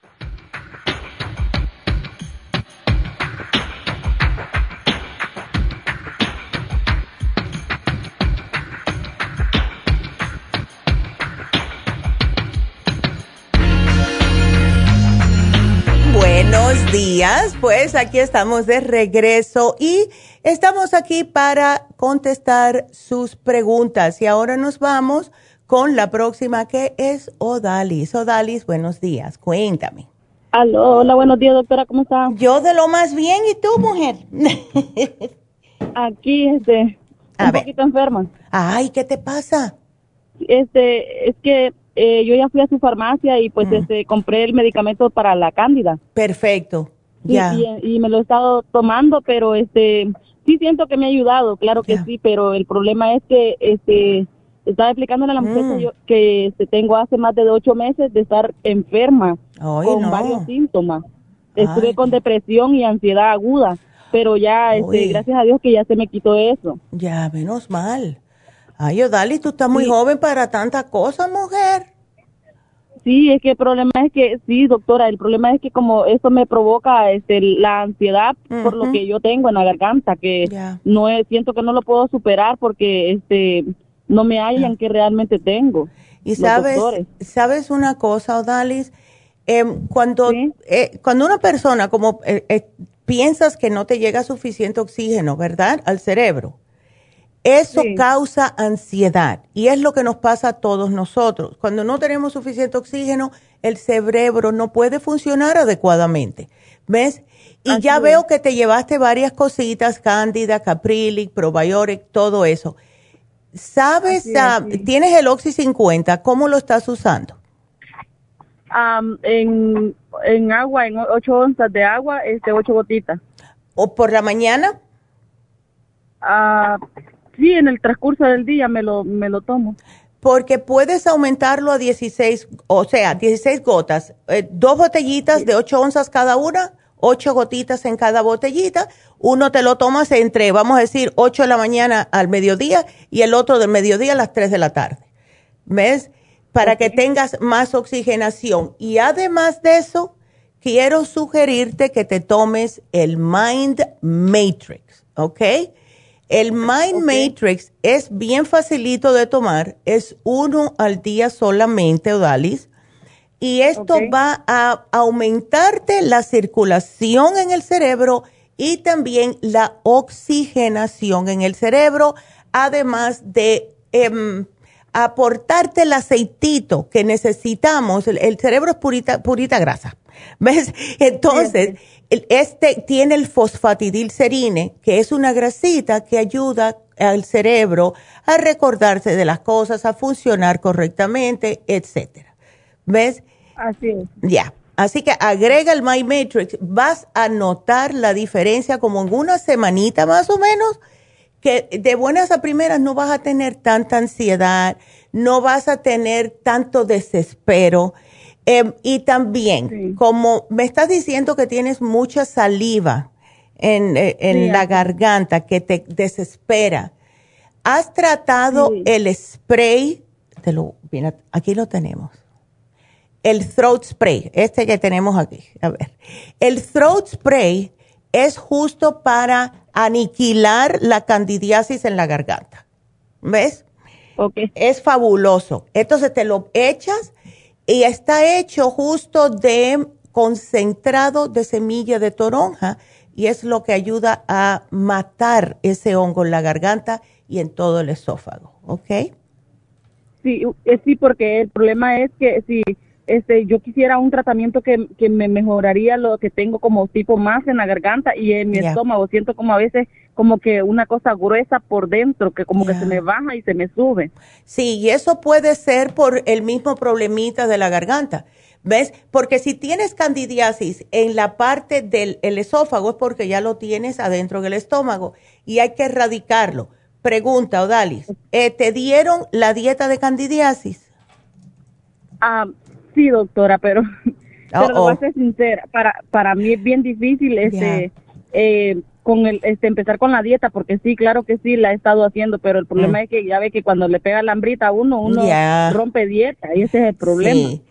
Días. Pues aquí estamos de regreso y estamos aquí para contestar sus preguntas. Y ahora nos vamos con la próxima que es Odalis. Odalis, buenos días. Cuéntame. Aló, hola, buenos días, doctora. ¿Cómo está? Yo de lo más bien. ¿Y tú, mujer? aquí, este, un poquito enferma. Ay, ¿qué te pasa? Este, es que eh, yo ya fui a su farmacia y pues mm. este, compré el medicamento para la cándida. Perfecto. Y, me lo he estado tomando, pero este sí siento que me ha ayudado, claro que sí, pero el problema es que este estaba explicándole a la muchacha mm. que este, tengo hace más de ocho meses de estar enferma con varios síntomas. Estuve con depresión y ansiedad aguda, pero ya, este, gracias a Dios que ya se me quitó eso. Ya, menos mal. Ay, Odali, tú estás muy joven para tanta cosa, mujer. Sí, es que el problema es que, sí, doctora, el problema es que como eso me provoca este, la ansiedad por lo que yo tengo en la garganta, que no es, siento que no lo puedo superar porque este no me hallan que realmente tengo. Y sabes, sabes una cosa, Odalis, em, cuando, eh, cuando una persona como eh, eh, piensas que no te llega suficiente oxígeno, ¿verdad? Al cerebro eso causa ansiedad y es lo que nos pasa a todos nosotros. Cuando no tenemos suficiente oxígeno, el cerebro no puede funcionar adecuadamente. ¿Ves? Y ya veo que te llevaste varias cositas, cándida, caprilic, probiotic, todo eso. ¿Sabes? Ah, ¿Tienes el Oxy 50? ¿Cómo lo estás usando? en, en agua, en 8 onzas de agua, este, 8 gotitas. ¿O por la mañana? Ah sí, en el transcurso del día me lo, me lo tomo. Porque puedes aumentarlo a 16, o sea, 16 gotas, eh, dos botellitas de 8 onzas cada una, 8 gotitas en cada botellita. Uno te lo tomas entre, vamos a decir, 8 de la mañana al mediodía y el otro del mediodía a las 3 de la tarde. ¿Ves? Para que tengas más oxigenación. Y además de eso, quiero sugerirte que te tomes el Mind Matrix, ¿ok? El Mind Matrix es bien facilito de tomar, es uno al día solamente, Odalis, y esto va a aumentarte la circulación en el cerebro y también la oxigenación en el cerebro, además de em, aportarte el aceitito que necesitamos. El, cerebro es purita, purita grasa. ¿Ves? Entonces, este tiene el fosfatidilcerine, que es una grasita que ayuda al cerebro a recordarse de las cosas, a funcionar correctamente, etcétera. ¿Ves? Así es. Ya. Así que agrega el My Matrix, vas a notar la diferencia como en una semanita más o menos, que de buenas a primeras no vas a tener tanta ansiedad, no vas a tener tanto desespero Em, y también, como me estás diciendo que tienes mucha saliva en, eh, la garganta que te desespera, ¿Has tratado el spray? Te lo, aquí lo tenemos. El throat spray, este que tenemos aquí. A ver. El throat spray es justo para aniquilar la candidiasis en la garganta. ¿Ves? Okay. Es fabuloso. Entonces te lo echas y está hecho justo de concentrado de semilla de toronja y es lo que ayuda a matar ese hongo en la garganta y en todo el esófago, ¿ok? Sí, eh, sí, porque el problema es que si este, yo quisiera un tratamiento que, que me mejoraría lo que tengo como tipo más en la garganta y en mi estómago, siento como a veces como que una cosa gruesa por dentro, que como que se me baja y se me sube. Sí, y eso puede ser por el mismo problemita de la garganta ¿Ves? Porque si tienes candidiasis en la parte del esófago es porque ya lo tienes adentro del estómago y hay que erradicarlo. Pregunta, Odalis, eh, ¿te dieron la dieta de candidiasis? Ah, sí, doctora, pero, pero voy a ser sincera, para, para mí es bien difícil este, eh, con el, este, empezar con la dieta, porque sí, claro que sí, la he estado haciendo, pero el problema mm. es que ya ve que cuando le pega la hambrita a uno, uno rompe dieta y ese es el problema. Sí.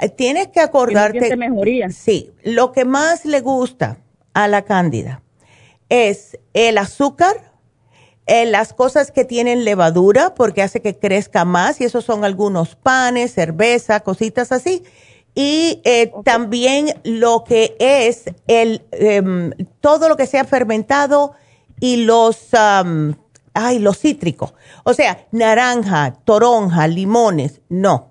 Eh, tienes que acordarte. mejoría. Sí, lo que más le gusta a la cándida es el azúcar, eh, las cosas que tienen levadura, porque hace que crezca más, y esos son algunos panes, cerveza, cositas así. Y eh, también lo que es el em, todo lo que sea fermentado y los ay, los cítricos. O sea, naranja, toronja, limones, no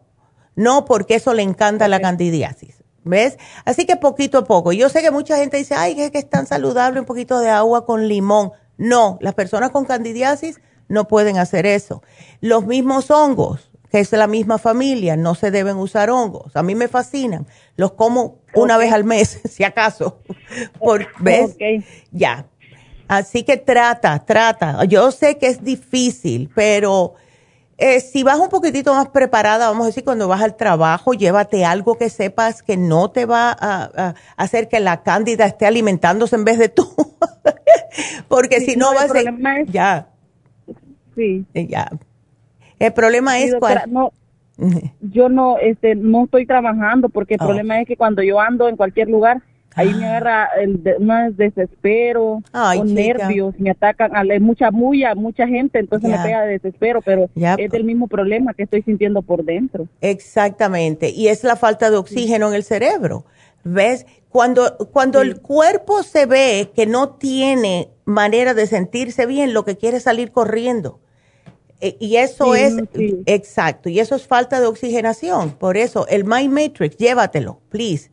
no, porque eso le encanta la candidiasis. ¿Ves? Así que poquito a poco. Yo sé que mucha gente dice, ay, es que es tan saludable un poquito de agua con limón. No, las personas con candidiasis no pueden hacer eso. Los mismos hongos, que es la misma familia, no se deben usar hongos. A mí me fascinan. Los como una vez al mes, si acaso. Por, ¿Ves? Ya. Así que trata, trata. Yo sé que es difícil, pero eh, si vas un poquitito más preparada, vamos a decir, cuando vas al trabajo, llévate algo que sepas que no te va a, hacer que la cándida esté alimentándose en vez de tú. Porque si no, vas a... ya. Sí. Eh, ya. El problema es cuál... No, yo no, este, no estoy trabajando porque el oh. problema es que cuando yo ando en cualquier lugar, Ahí me ah. agarra el de, más desespero, o nervios, me atacan, hay mucha muya, mucha gente, entonces me pega de desespero, pero es el mismo problema que estoy sintiendo por dentro. Exactamente, y es la falta de oxígeno en el cerebro. ¿Ves? Cuando, cuando el cuerpo se ve que no tiene manera de sentirse bien, lo que quiere es salir corriendo. E, y eso es, exacto, y eso es falta de oxigenación. Por eso, el Mind Matrix, llévatelo, please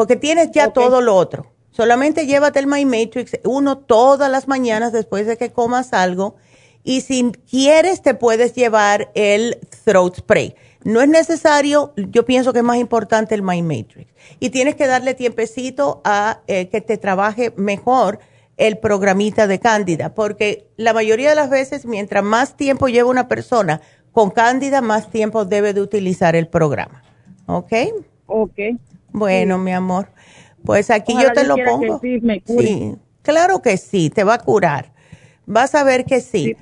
porque tienes ya todo lo otro. Solamente llévate el My Matrix uno todas las mañanas después de que comas algo. Y si quieres, te puedes llevar el throat spray. No es necesario, yo pienso que es más importante el My Matrix. Y tienes que darle tiempecito a eh, que te trabaje mejor el programita de Cándida, porque la mayoría de las veces, mientras más tiempo lleva una persona con Cándida, más tiempo debe de utilizar el programa. ¿Ok? Ok. Bueno, mi amor, pues aquí yo te lo pongo. Sí, claro que sí, te va a curar. Vas a ver que sí.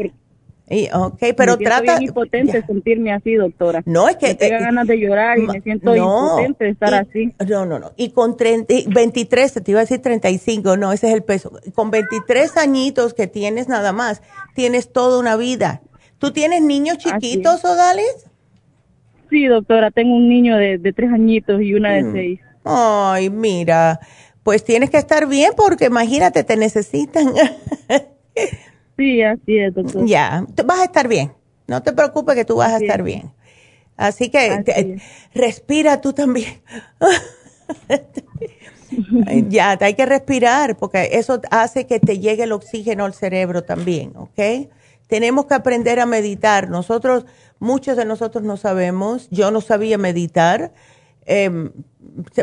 y, okay, pero me trata. Bien impotente sentirme así, doctora. No, es que. Me tengo eh, ganas de llorar y me siento impotente de estar así. No, no, no. Y con 30, 23, te iba a decir 35, no, ese es el peso. Con 23 añitos que tienes nada más, tienes toda una vida. ¿Tú tienes niños chiquitos, Odales? Sí, doctora, tengo un niño de, tres añitos y una de mm. seis. Ay, mira, pues tienes que estar bien porque imagínate, te necesitan. sí, así es, doctora. Ya, vas a estar bien. No te preocupes que tú vas a estar bien. Así que respira tú también. ya, hay que respirar porque eso hace que te llegue el oxígeno al cerebro también, ¿ok? Tenemos que aprender a meditar. Nosotros Muchos de nosotros no sabemos. Yo no sabía meditar. Em,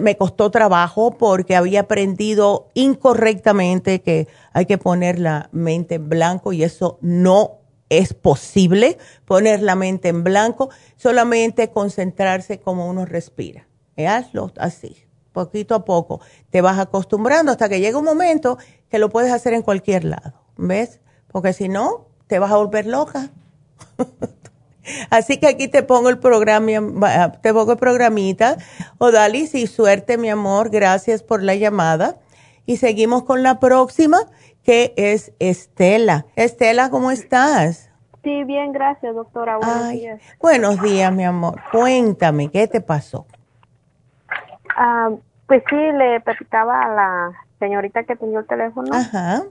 me costó trabajo porque había aprendido incorrectamente que hay que poner la mente en blanco y eso no es posible, poner la mente en blanco, solamente concentrarse como uno respira. hazlo así, poquito a poco. Te vas acostumbrando hasta que llega un momento que lo puedes hacer en cualquier lado, ¿ves? Porque si no, te vas a volver loca Así que aquí te pongo el programa, te pongo el programita. Odalis, y suerte, mi amor. Gracias por la llamada. Y seguimos con la próxima, que es Estela. Estela, ¿cómo estás? Sí, bien, gracias, doctora. Buenos días. Buenos días, mi amor. Cuéntame, ¿qué te pasó? Ah, pues sí, le platicaba a la señorita que tenía el teléfono. Ajá.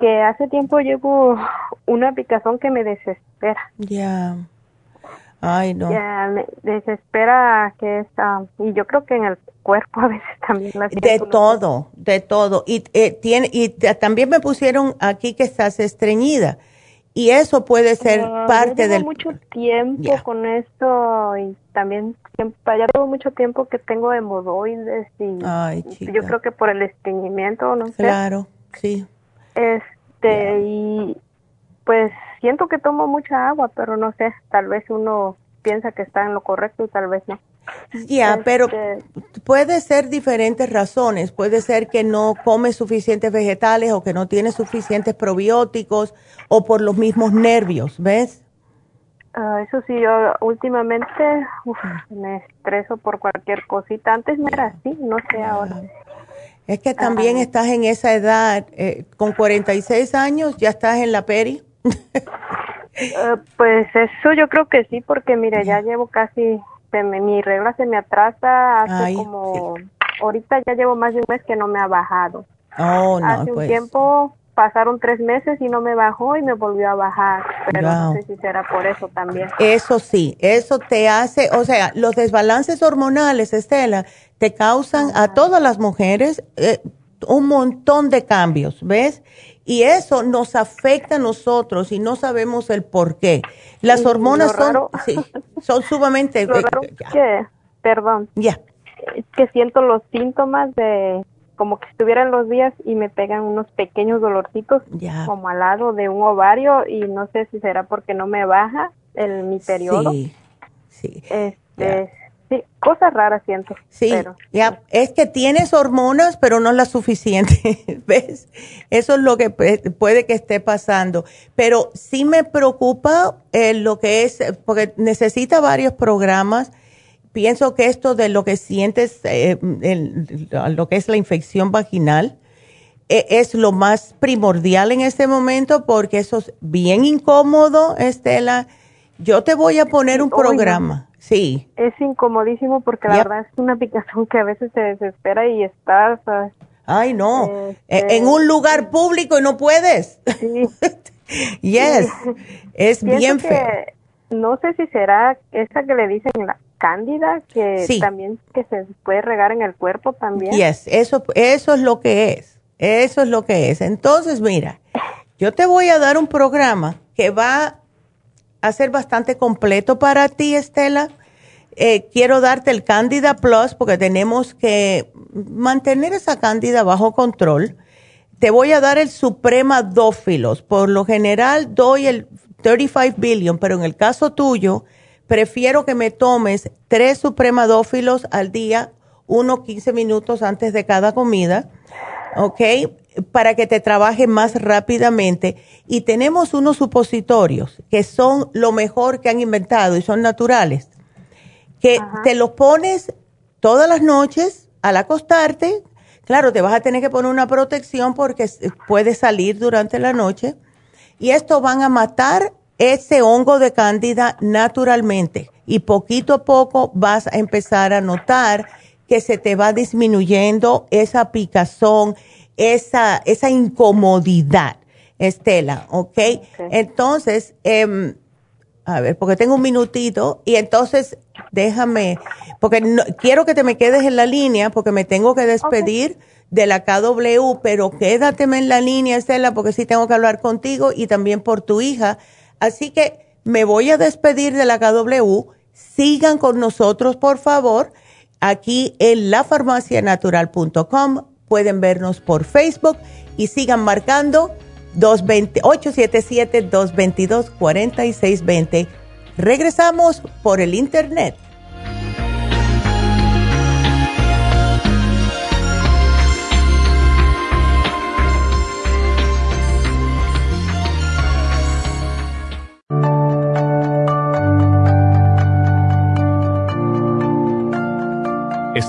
Que hace tiempo llevo una picazón que me desespera. Ya. Ay, no. Ya, me desespera que está, y yo creo que en el cuerpo a veces también la De todo, de todo. Y, eh, tiene, y también me pusieron aquí que estás estreñida. Y eso puede ser ah, parte del... mucho tiempo con esto y también ya llevo mucho tiempo que tengo hemorroides y Ay, yo creo que por el estreñimiento, no sé. Claro, sí. Este, y pues siento que tomo mucha agua, pero no sé, tal vez uno piensa que está en lo correcto y tal vez no. Ya, pero este, puede ser diferentes razones. Puede ser que no come suficientes vegetales o que no tiene suficientes probióticos o por los mismos nervios, ¿ves? Ah, eso sí, yo últimamente me estreso por cualquier cosita. Antes no era así, no sé ahora. Es que también estás en esa edad, eh, con 46 años, ya estás en la peri. Eh, pues eso yo creo que sí, porque mire, ya llevo casi, mi regla se me atrasa hace como, ahorita ya llevo más de un mes que no me ha bajado. Oh, no, hace un pues. tiempo pasaron tres meses y no me bajó y me volvió a bajar, pero no sé si será por eso también. Eso sí, eso te hace, o sea, los desbalances hormonales, Estela, te causan a todas las mujeres eh, un montón de cambios, ¿ves? Y eso nos afecta a nosotros y no sabemos el por qué. Las hormonas son, son sumamente... Lo raro que, perdón. Ya. que siento los síntomas de como que estuvieran los días y me pegan unos pequeños dolorcitos como al lado de un ovario y no sé si será porque no me baja el mi periodo. Sí, sí. Este, Sí, cosas raras siento. Sí, ya, es que tienes hormonas, pero no las suficientes, ¿ves? Eso es lo que puede que esté pasando. Pero sí me preocupa eh, lo que es, porque necesita varios programas. Pienso que esto de lo que sientes, eh, lo que es la infección vaginal, e, es lo más primordial en este momento porque eso es bien incómodo, Estela. Yo te voy a poner un programa. Sí. Es incomodísimo porque la verdad es una picazón que a veces te desespera y estás... Ay, no. E, este, en un lugar público y no puedes. Sí. yes. Es bien feo. No sé si será esa que le dicen la cándida, que también que se puede regar en el cuerpo también. Yes, eso, eso es lo que es. Eso es lo que es. Entonces, mira, yo te voy a dar un programa que va a ser bastante completo para ti, Estela. Eh, quiero darte el Candida Plus porque tenemos que mantener esa Candida bajo control. Te voy a dar el Suprema Dófilos. Por lo general doy el 35 billion, pero en el caso tuyo, prefiero que me tomes tres Suprema Dófilos al día, uno 15 minutos antes de cada comida, ¿ok? Para que te trabaje más rápidamente. Y tenemos unos supositorios que son lo mejor que han inventado y son naturales, que te los pones todas las noches al acostarte. Claro, te vas a tener que poner una protección porque puede salir durante la noche. Y esto van a matar ese hongo de cándida naturalmente. Y poquito a poco vas a empezar a notar que se te va disminuyendo esa picazón, esa, esa incomodidad, Estela, ¿ok? Entonces, em, a ver, porque tengo un minutito y entonces déjame, porque no, quiero que te me quedes en la línea porque me tengo que despedir de la KW, pero quédateme en la línea, Estela, porque sí tengo que hablar contigo y también por tu hija. Así que me voy a despedir de la KW. Sigan con nosotros, por favor, aquí en lafarmacianatural.com pueden vernos por Facebook y sigan marcando 877-222-4620. Regresamos por el Internet.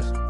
días.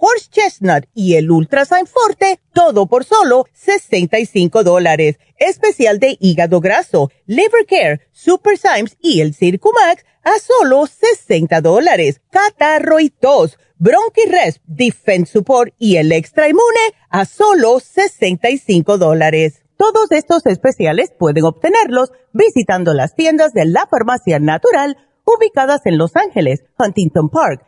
horse chestnut y el Ultrasign Forte, todo por solo 65 dólares. Especial de hígado graso, liver care, super Symes y el Circumax a solo 60 dólares. Catarro y tos, bronchirest, defense support y el extra inmune a solo 65 dólares. Todos estos especiales pueden obtenerlos visitando las tiendas de la farmacia natural ubicadas en Los Ángeles, Huntington Park,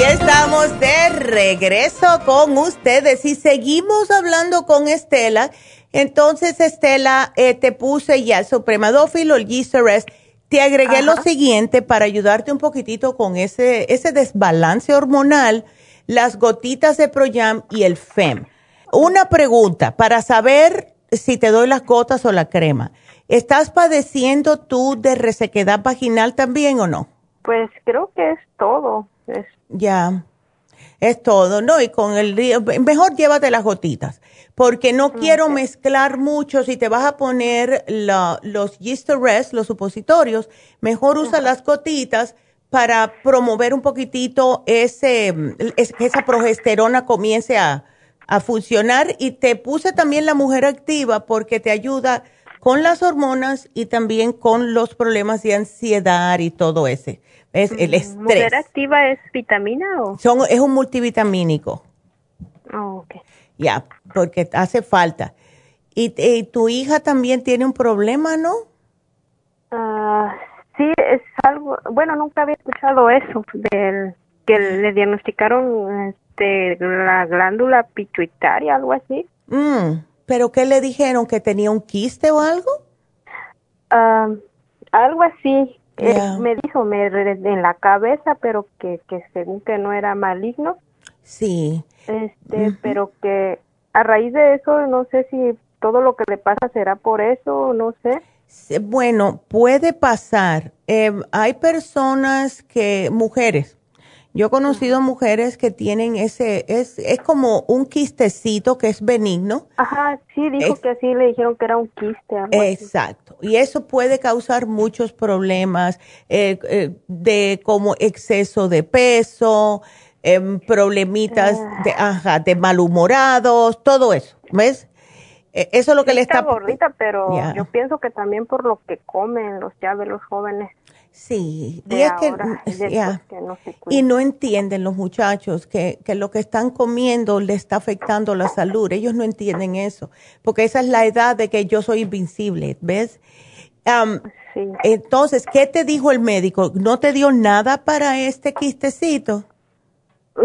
Y estamos de regreso con ustedes y seguimos hablando con Estela. Entonces, Estela, eh, te puse ya el supremadófilo, el Gisterest. Te agregué lo siguiente para ayudarte un poquitito con ese, ese desbalance hormonal, las gotitas de Proyam y el FEM. Una pregunta para saber si te doy las gotas o la crema. ¿Estás padeciendo tú de resequedad vaginal también o no? Pues creo que es todo. Ya, es todo, ¿no? Y con el mejor llévate las gotitas, porque no quiero mezclar mucho. Si te vas a poner los yeast rest, los supositorios, mejor usa las gotitas para promover un poquitito ese, que esa progesterona comience a, a funcionar. Y te puse también la mujer activa porque te ayuda con las hormonas y también con los problemas de ansiedad y todo ese. Es el estrés. ¿Mujer activa es vitamina o? Son, es un multivitamínico. Oh, ok. Ya, porque hace falta. Y, tu hija también tiene un problema, ¿no? Ah, sí, es algo, bueno, nunca había escuchado eso, del que le diagnosticaron este, la glándula pituitaria, algo así. Mm, ¿Pero qué le dijeron? ¿Que tenía un quiste o algo? Ah, algo así, me dijo me en la cabeza, pero que, que según que no era maligno. Sí. Este, pero que a raíz de eso, no sé si todo lo que le pasa será por eso, no sé. Bueno, puede pasar. Em, hay personas que, mujeres, Yo he conocido mujeres que tienen ese, es, es como un quistecito que es benigno. Ajá, sí, dijo que así le dijeron que era un quiste. Exacto, y eso puede causar muchos problemas eh, eh, de como exceso de peso, em, problemitas ah. de, ajá, de malhumorados, todo eso, ¿ves? E, eso es lo que le está... Está gordita, pero yo pienso que también por lo que comen los ya de los jóvenes. Sí, y es que, no y no entienden los muchachos que, que, lo que están comiendo le está afectando la salud. Ellos no entienden eso, porque esa es la edad de que yo soy invincible, ¿ves? sí. Entonces, ¿qué te dijo el médico? ¿No te dio nada para este quistecito?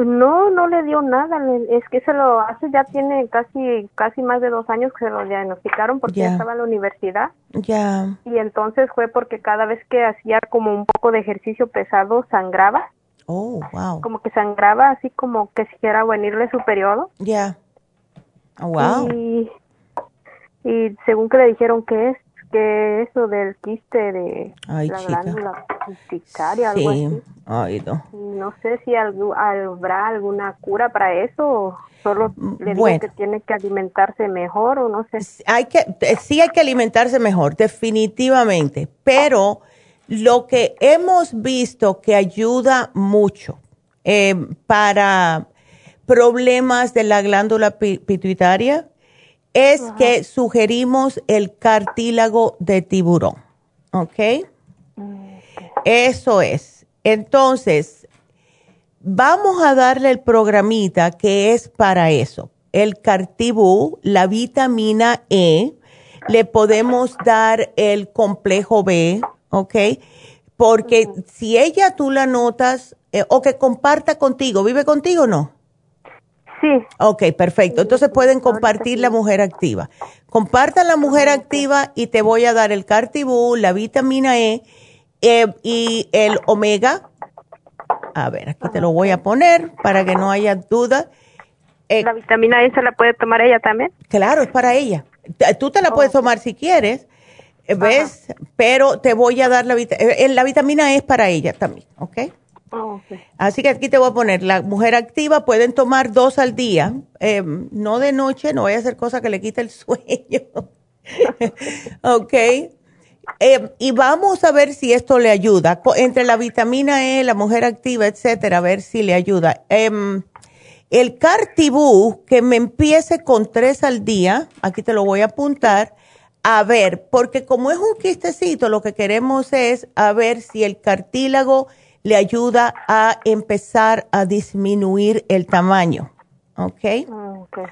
No, no le dio nada. Es que se lo hace, ya tiene casi casi más de dos años que se lo diagnosticaron porque ya estaba en la universidad. Ya. Y entonces fue porque cada vez que hacía como un poco de ejercicio pesado, sangraba. Oh, wow. Como que sangraba así como que si venirle su periodo. Ya. Oh, wow. Y, y según que le dijeron que es que eso del quiste de la glándula pituitaria, algo así. Ay, no. no sé si habrá alguna cura para eso o solo le digo que tiene que alimentarse mejor o no sé. Hay que, eh, sí hay que alimentarse mejor, definitivamente, pero lo que hemos visto que ayuda mucho eh, para problemas de la glándula pituitaria es que sugerimos el cartílago de tiburón. ¿Ok? Eso es. Entonces, vamos a darle el programita que es para eso. El cartibú, la vitamina E, le podemos dar el complejo B, ¿ok? Porque si ella tú la notas, eh, o que comparta contigo, ¿vive contigo o no? Sí. Ok, perfecto. Entonces pueden compartir la mujer activa. Compartan la mujer activa y te voy a dar el cartibú, la vitamina E eh, y el omega. A ver, aquí te lo voy a poner para que no haya duda. Eh, ¿La vitamina E se la puede tomar ella también? Claro, es para ella. Tú te la puedes tomar si quieres, eh, ¿ves? Pero te voy a dar la vitamina. La vitamina E es para ella también, ¿ok? Oh, Así que aquí te voy a poner, la mujer activa pueden tomar dos al día, eh, no de noche, no voy a hacer cosa que le quite el sueño. ok. Eh, y vamos a ver si esto le ayuda. Entre la vitamina E, la mujer activa, etcétera, a ver si le ayuda. Em, el Cartibú, que me empiece con tres al día, aquí te lo voy a apuntar, a ver, porque como es un quistecito, lo que queremos es a ver si el cartílago le ayuda a empezar a disminuir el tamaño. ¿Ok? Ah, okay.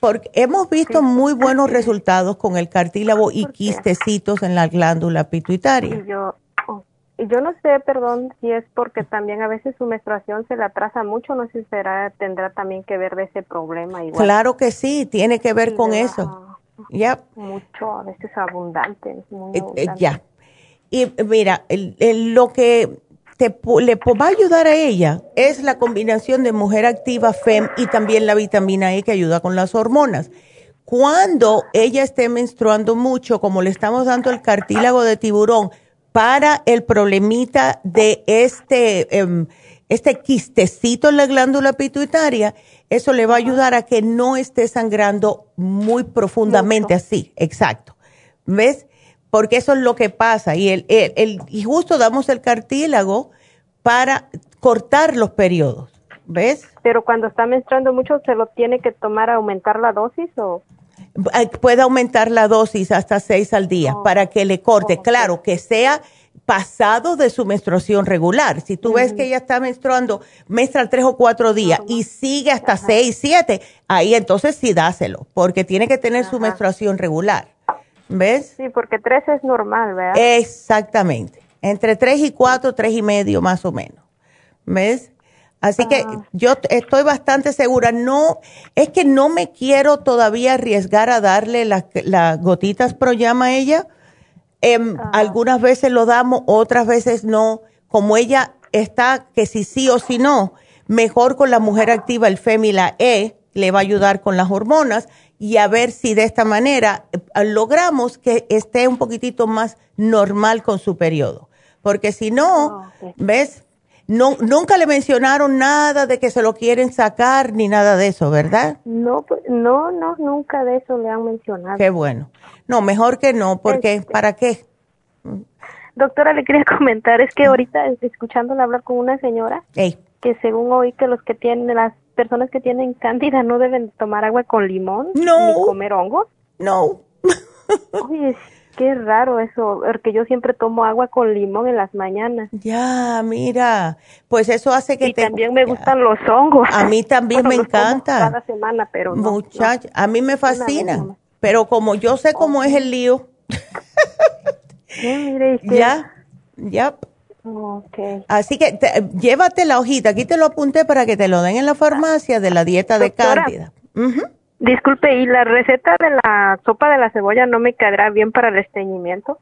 Porque hemos visto muy buenos resultados con el cartílago y quistecitos en la glándula pituitaria. Y yo, oh, yo no sé, perdón, si es porque también a veces su menstruación se le atrasa mucho, no sé si será, tendrá también que ver de ese problema. Igual. Claro que sí, tiene que ver con eso. Ya. Mucho, a veces abundante. Muy eh, eh, ya. Y mira, lo que le va a ayudar a ella es la combinación de mujer activa, FEM y también la vitamina E que ayuda con las hormonas. Cuando ella esté menstruando mucho, como le estamos dando el cartílago de tiburón para el problemita de este, em, este quistecito en la glándula pituitaria, eso le va a ayudar a que no esté sangrando muy profundamente así. Exacto. ¿Ves? Porque eso es lo que pasa. Y, el, el, y justo damos el cartílago para cortar los periodos, ¿ves? Pero cuando está menstruando mucho, ¿se lo tiene que tomar a aumentar la dosis o...? Puede aumentar la dosis hasta seis al día oh. para que le corte. Oh, claro, que sea pasado de su menstruación regular. Si tú ves que ella está menstruando, menstrua tres o cuatro días y sigue hasta seis, siete, ahí entonces sí dáselo, porque tiene que tener su menstruación regular. ¿Ves? Sí, porque tres es normal, ¿verdad? Exactamente. Entre tres y cuatro, tres y medio más o menos. ¿Ves? Así que ah. yo estoy bastante segura. No, es que no me quiero todavía arriesgar a darle las, gotitas pro llama a ella. Em, ah. Algunas veces lo damos, otras veces no. Como ella está que si sí o si no, mejor con la mujer activa, el Femila E, le va a ayudar con las hormonas y a ver si de esta manera eh, logramos que esté un poquitito más normal con su periodo. Porque si no, ah, ¿ves? no, nunca le mencionaron nada de que se lo quieren sacar ni nada de eso, ¿verdad? No, pues, no, no, nunca de eso le han mencionado. Qué bueno. No, mejor que no, porque este, ¿para qué? Doctora, le quería comentar, es que ahorita escuchándola hablar con una señora, que según oí que los que tienen, las personas que tienen cándida no deben tomar agua con limón, no. ni comer hongos. No. Oye, qué raro eso, porque yo siempre tomo agua con limón en las mañanas. Ya, mira, pues eso hace que y también me gustan los hongos. A mí también me encanta. Cada semana, pero no. Muchacha, a mí me fascina. Pero como yo sé cómo es el lío. Ya, ya. Okay. Así que llévate la hojita, aquí te lo apunté para que te lo den en la farmacia de la dieta de cándida. Disculpe, ¿y la receta de la sopa de la cebolla no me caerá bien para el estreñimiento?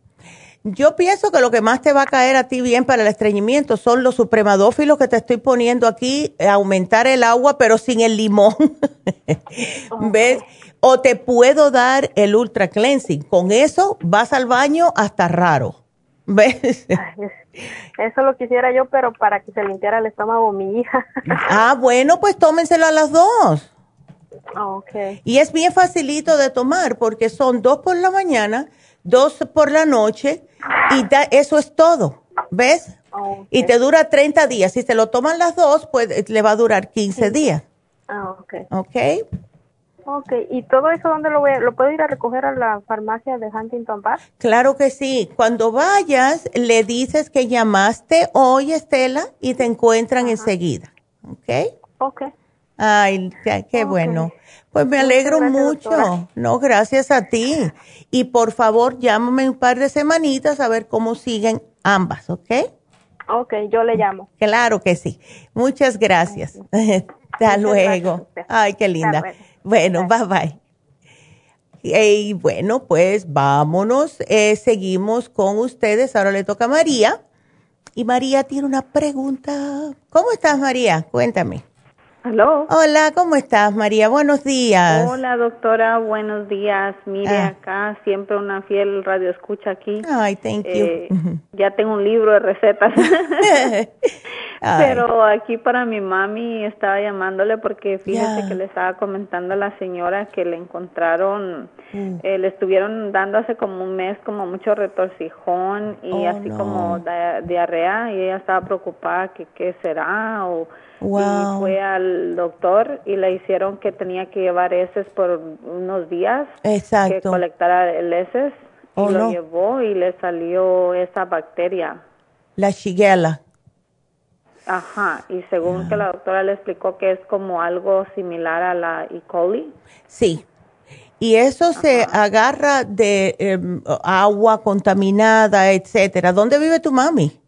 Yo pienso que lo que más te va a caer a ti bien para el estreñimiento son los supremadófilos que te estoy poniendo aquí, aumentar el agua pero sin el limón. ¿Ves? O te puedo dar el ultra cleansing. Con eso vas al baño hasta raro. ¿Ves? Eso lo quisiera yo, pero para que se limpiara el estómago mi hija. ah, bueno, pues tómenselo a las dos. Okay. Y es bien facilito de tomar porque son dos por la mañana, dos por la noche y eso es todo. ¿Ves? Y te dura 30 días. Si se lo toman las dos, pues le va a durar 15 días. Ah, ok. Ok. Ok, ¿y todo eso dónde lo voy lo puedo ir a recoger a la farmacia de Huntington Park? Claro que sí. Cuando vayas, le dices que llamaste hoy, Estela, y te encuentran enseguida. ¿Ok? Ok. Ay, qué, bueno. Pues me alegro mucho. No, gracias a ti. Y por favor, llámame un par de semanitas a ver cómo siguen ambas, ¿ok? Ok, yo le llamo. Claro que sí. Muchas gracias. Hasta luego. Ay, qué linda. Bueno, bye bye. Y bueno, pues vámonos. Eh, seguimos con ustedes. Ahora le toca a María. Y María tiene una pregunta. ¿Cómo estás, María? Cuéntame. Hola, ¿cómo estás, María? Buenos días. Hola, doctora, buenos días. Mire, ah. acá siempre una fiel radio escucha aquí. Ay, thank you. Eh, ya tengo un libro de recetas. Pero aquí para mi mami estaba llamándole porque fíjese que le estaba comentando a la señora que le encontraron, mm. eh, le estuvieron dando hace como un mes como mucho retorcijón y oh, así como diarrea y ella estaba preocupada que qué será o y fue al doctor y le hicieron que tenía que llevar heces por unos días. Exacto. Que colectara el heces. y oh, lo llevó y le salió esa bacteria. La shigella. Ajá, y según que la doctora le explicó que es como algo similar a la E. coli. Sí, y eso se agarra de em, agua contaminada, etcétera. ¿Dónde vive tu mami?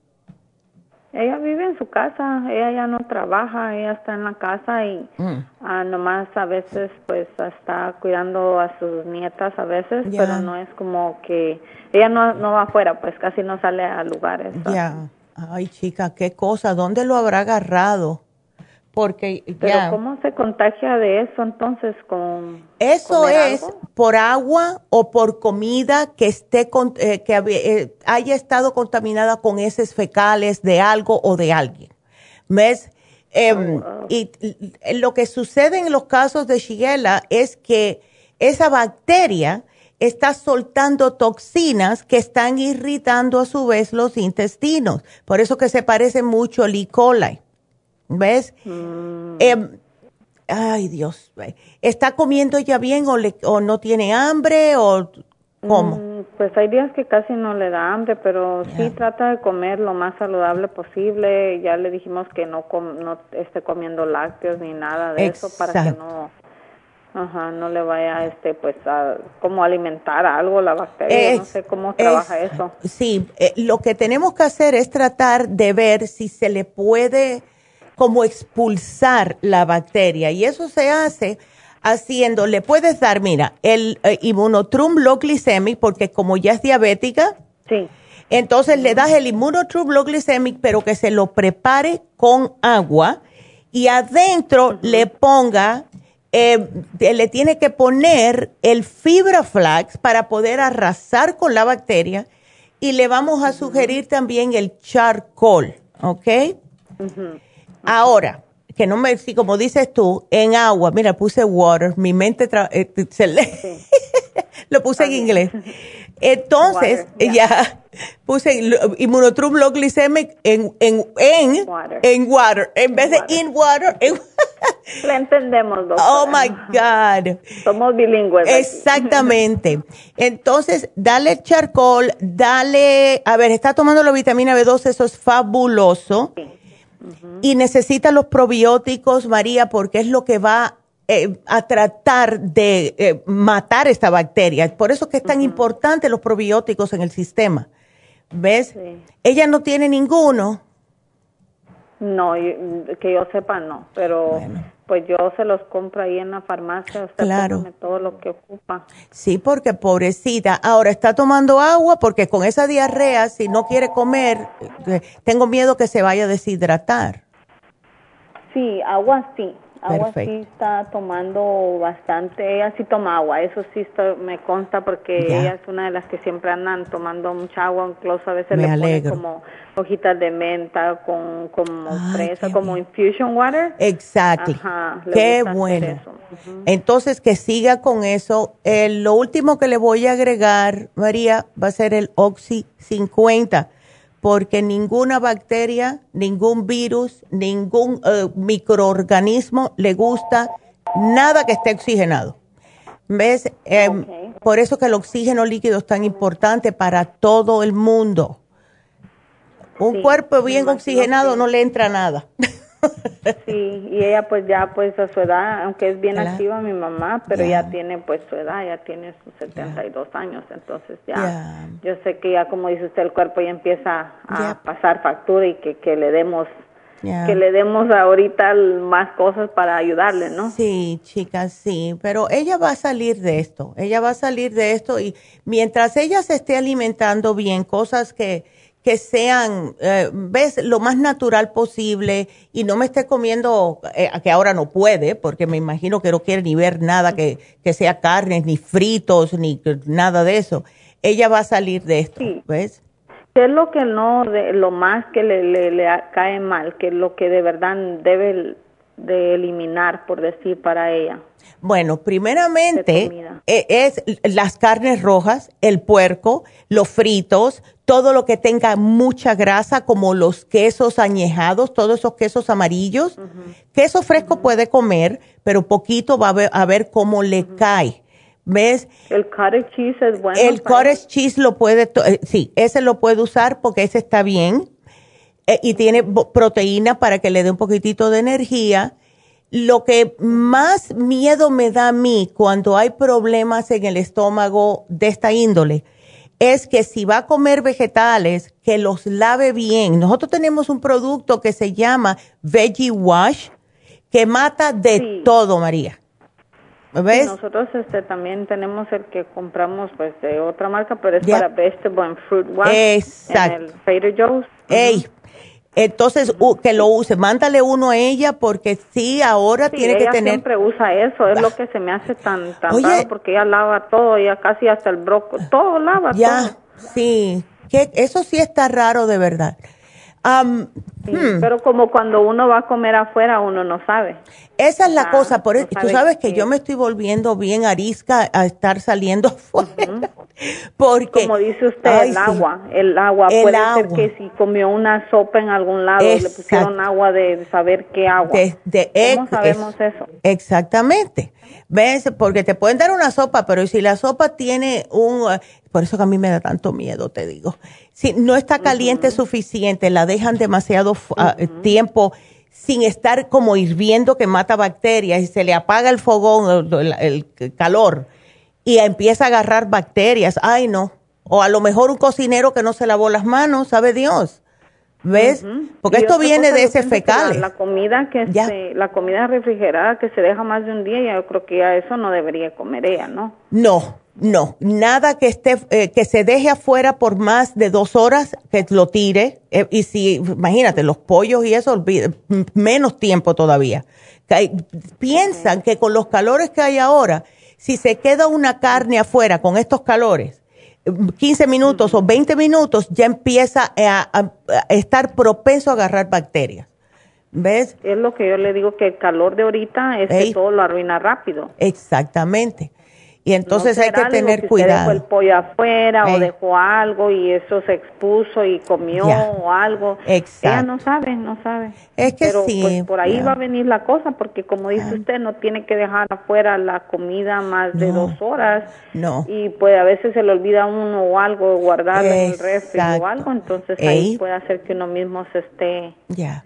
Ella vive en su casa, ella ya no trabaja, ella está en la casa y mm. ah, nomás a veces pues está cuidando a sus nietas a veces, pero no es como que ella no, no va afuera, pues casi no sale a lugares. Ya, ay chica, qué cosa, ¿dónde lo habrá agarrado? Porque Pero ¿cómo se contagia de eso entonces con Eso es por agua o por comida que esté eh, que eh, haya estado contaminada con heces fecales de algo o de alguien. ¿Ves? Em, oh, y, lo que sucede en los casos de Shigella es que esa bacteria está soltando toxinas que están irritando a su vez los intestinos. Por eso que se parece mucho al E. coli. ¿Ves? Mm. Em, ay, Dios. ¿Está comiendo ya bien o, o no tiene hambre o cómo? Mm, pues hay días que casi no le da hambre, pero sí trata de comer lo más saludable posible. Ya le dijimos que no, no esté comiendo lácteos ni nada de eso para que no Ajá, no le vaya este pues a como alimentar algo la bacteria, no sé cómo trabaja eso. Sí, eh, lo que tenemos que hacer es tratar de ver si se le puede como expulsar la bacteria y eso se hace haciendo, le puedes dar, mira, el eh, inmunotrum low glycemic porque como ya es diabética, sí. entonces le das el inmunotrum low glycemic pero que se lo prepare con agua y adentro le ponga, eh, le tiene que poner el fibra flax para poder arrasar con la bacteria y le vamos a sugerir también el charcoal, ¿ok? Ahora, que no me, si como dices tú, en agua, mira, puse water, mi mente eh, se le, lo puse en inglés. Entonces, ya puse inmunotrum low glycemic en, en, en, water. en water, en vez de in water. En, Le entendemos, doctora. Oh my God. Somos bilingües. Exactamente. Entonces, dale charcoal, dale, a ver, está tomando la vitamina B12, eso es fabuloso. Y necesita los probióticos, María, porque es lo que va eh, a tratar de eh, matar esta bacteria. Por eso que es tan importante los probióticos en el sistema. ¿Ves? Ella no tiene ninguno. No, que yo sepa no, pero pues yo se los compro ahí en la farmacia, usted claro. todo lo que ocupa. Sí, porque pobrecita, ahora está tomando agua porque con esa diarrea, si no quiere comer, eh, tengo miedo que se vaya a deshidratar. Sí, agua sí, Agua sí está tomando bastante, ella sí toma agua, eso sí me consta porque ella es una de las que siempre andan tomando mucha agua, incluso a veces le ponen como hojitas de menta con como fresa, como infusion water. Exacto. Qué bueno. Entonces que siga con eso. Eh, lo último que le voy a agregar, María, va a ser el Oxy 50 porque ninguna bacteria, ningún virus, ningún eh, microorganismo le gusta nada que esté oxigenado. ¿Ves? Em, por eso que el oxígeno líquido es tan importante para todo el mundo. Un cuerpo bien oxigenado no le entra nada. Sí, y ella pues ya pues a su edad, aunque es bien activa mi mamá, pero ya. tiene pues su edad, ya tiene sus 72 años, entonces ya, yo sé que ya como dice usted, el cuerpo ya empieza a pasar factura y que, que le demos que le demos ahorita más cosas para ayudarle, ¿no? Sí, chicas, sí, pero ella va a salir de esto, ella va a salir de esto y mientras ella se esté alimentando bien, cosas que que sean, eh, ves, lo más natural posible y no me esté comiendo, eh, que ahora no puede, porque me imagino que no quiere ni ver nada que, que sea carnes, ni fritos, ni nada de eso. Ella va a salir de esto, ¿ves? ¿Qué es lo que no, de, lo más que le, le, le, cae mal, que es lo que de verdad debe de eliminar, por decir, para ella? Bueno, primeramente eh, es las carnes rojas, el puerco, los fritos, todo lo que tenga mucha grasa, como los quesos añejados, todos esos quesos amarillos. Queso fresco puede comer, pero poquito va a ver, a ver cómo le cae. ¿Ves? El cottage cheese es bueno. El cottage cheese lo puede, eh, sí, ese lo puede usar porque ese está bien eh, y tiene proteína para que le dé un poquitito de energía lo que más miedo me da a mí cuando hay problemas en el estómago de esta índole es que si va a comer vegetales, que los lave bien. Nosotros tenemos un producto que se llama Veggie Wash, que mata de todo, María. ¿Ves? nosotros este, también tenemos el que compramos pues de otra marca, pero es para Vegetable and Fruit Wash. Exacto. En el Trader Joe's. Ey, entonces, que lo use, mándale uno a ella porque sí, ahora tiene que tener... siempre usa eso, es lo que se me hace tan, tan raro porque ella lava todo, ella casi hasta el brócoli, todo lava. Ya, sí, que eso sí está raro de verdad. Hmm. Pero como cuando uno va a comer afuera, uno no sabe. Esa es la ah, cosa, por eso, tú sabes que, yo me estoy volviendo bien arisca a estar saliendo afuera. Porque, como dice usted, el agua, el agua, puede ser que si comió una sopa en algún lado, le pusieron agua de saber qué agua. De, ¿Cómo sabemos eso? Exactamente. ¿Ves? Porque te pueden dar una sopa, pero si la sopa tiene un, por eso que a mí me da tanto miedo, te digo. Si no está caliente suficiente, la dejan demasiado ah, tiempo sin estar como hirviendo que mata bacterias y se le apaga el fogón, el, calor y empieza a agarrar bacterias. Ay, no. O a lo mejor un cocinero que no se lavó las manos, sabe Dios. ¿Ves? Porque esto viene de ese fecal. La, comida que se, la comida refrigerada que se deja más de un día, yo creo que ya eso no debería comer ella, ¿no? No, no, nada que esté, eh, que se deje afuera por más de dos horas, que lo tire. Eh, y si, imagínate, los pollos y eso, menos tiempo todavía. piensan que con los calores que hay ahora, si se queda una carne afuera con estos calores, 15 minutos o 20 minutos, ya empieza a, estar propenso a agarrar bacterias. ¿Ves? Es lo que yo le digo que el calor de ahorita es que todo lo arruina rápido. Exactamente. Y entonces hay que tener si cuidado. dejó el pollo afuera o dejó algo y eso se expuso y comió o algo. Exacto. Ella no sabe, no sabe. Es que Pero, sí. Pues, por ahí va a venir la cosa porque como dice usted, no tiene que dejar afuera la comida más de dos horas. No. Y pues a veces se le olvida uno o algo, guardarlo en el refri o algo, entonces ahí puede hacer que uno mismo se esté... Ya.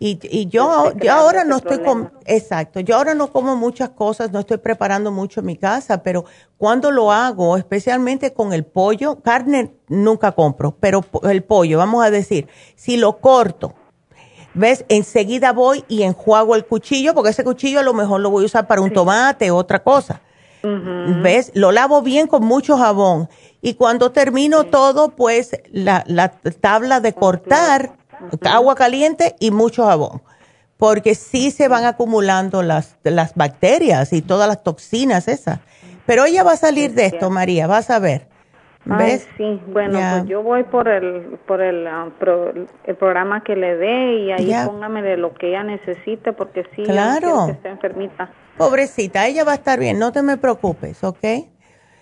Y, y yo, yo ahora no estoy com exacto, yo ahora no como muchas cosas, no estoy preparando mucho en mi casa, pero cuando lo hago, especialmente con el pollo, carne nunca compro, pero el pollo, vamos a decir, si lo corto, ¿ves? Enseguida voy y enjuago el cuchillo, porque ese cuchillo a lo mejor lo voy a usar para un tomate o otra cosa. ¿Ves? Lo lavo bien con mucho jabón. Y cuando termino todo, pues la, la tabla de cortar, agua caliente y mucho jabón. Porque sí se van acumulando las, las bacterias y todas las toxinas esas. Pero ella va a salir de esto, María, vas a ver. Ay, ¿Ves? sí, bueno, pues yo voy por el por el, ah, pro- el programa que le dé y ahí Ya. póngame de lo que ella necesite porque sí, Claro. que esté enfermita. Pobrecita, ella va a estar bien, no te me preocupes, ¿ok?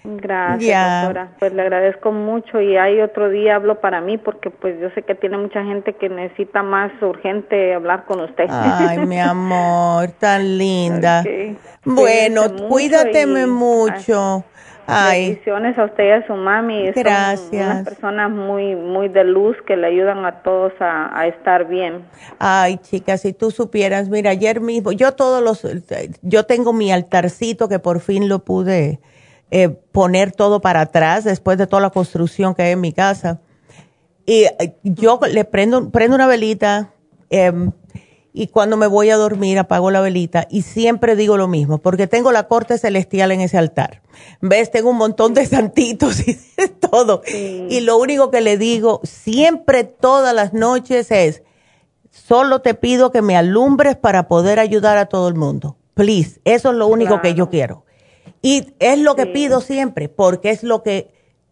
Gracias, doctora. Pues le agradezco mucho y ahí otro día hablo para mí porque pues yo sé que tiene mucha gente que necesita más urgente hablar con usted. Ay, mi amor, tan linda. Ok. Bueno, cuídateme mucho. Ay, Bendiciones a usted y a su mami. Son Gracias. unas personas muy muy de luz que le ayudan a todos a, a estar bien. ay, chicas, si tú supieras, mira, ayer mismo, yo todos los, yo tengo mi altarcito que por fin lo pude eh, poner todo para atrás después de toda la construcción que hay en mi casa. Y eh, yo le prendo, prendo una velita em, y cuando me voy a dormir apago la velita y siempre digo lo mismo, porque tengo la corte celestial en ese altar. ¿Ves? Tengo un montón de santitos y todo. Y lo único que le digo siempre, todas las noches es, solo te pido que me alumbres para poder ayudar a todo el mundo. Please, eso es lo único que yo quiero. Y es lo que pido siempre, porque es lo que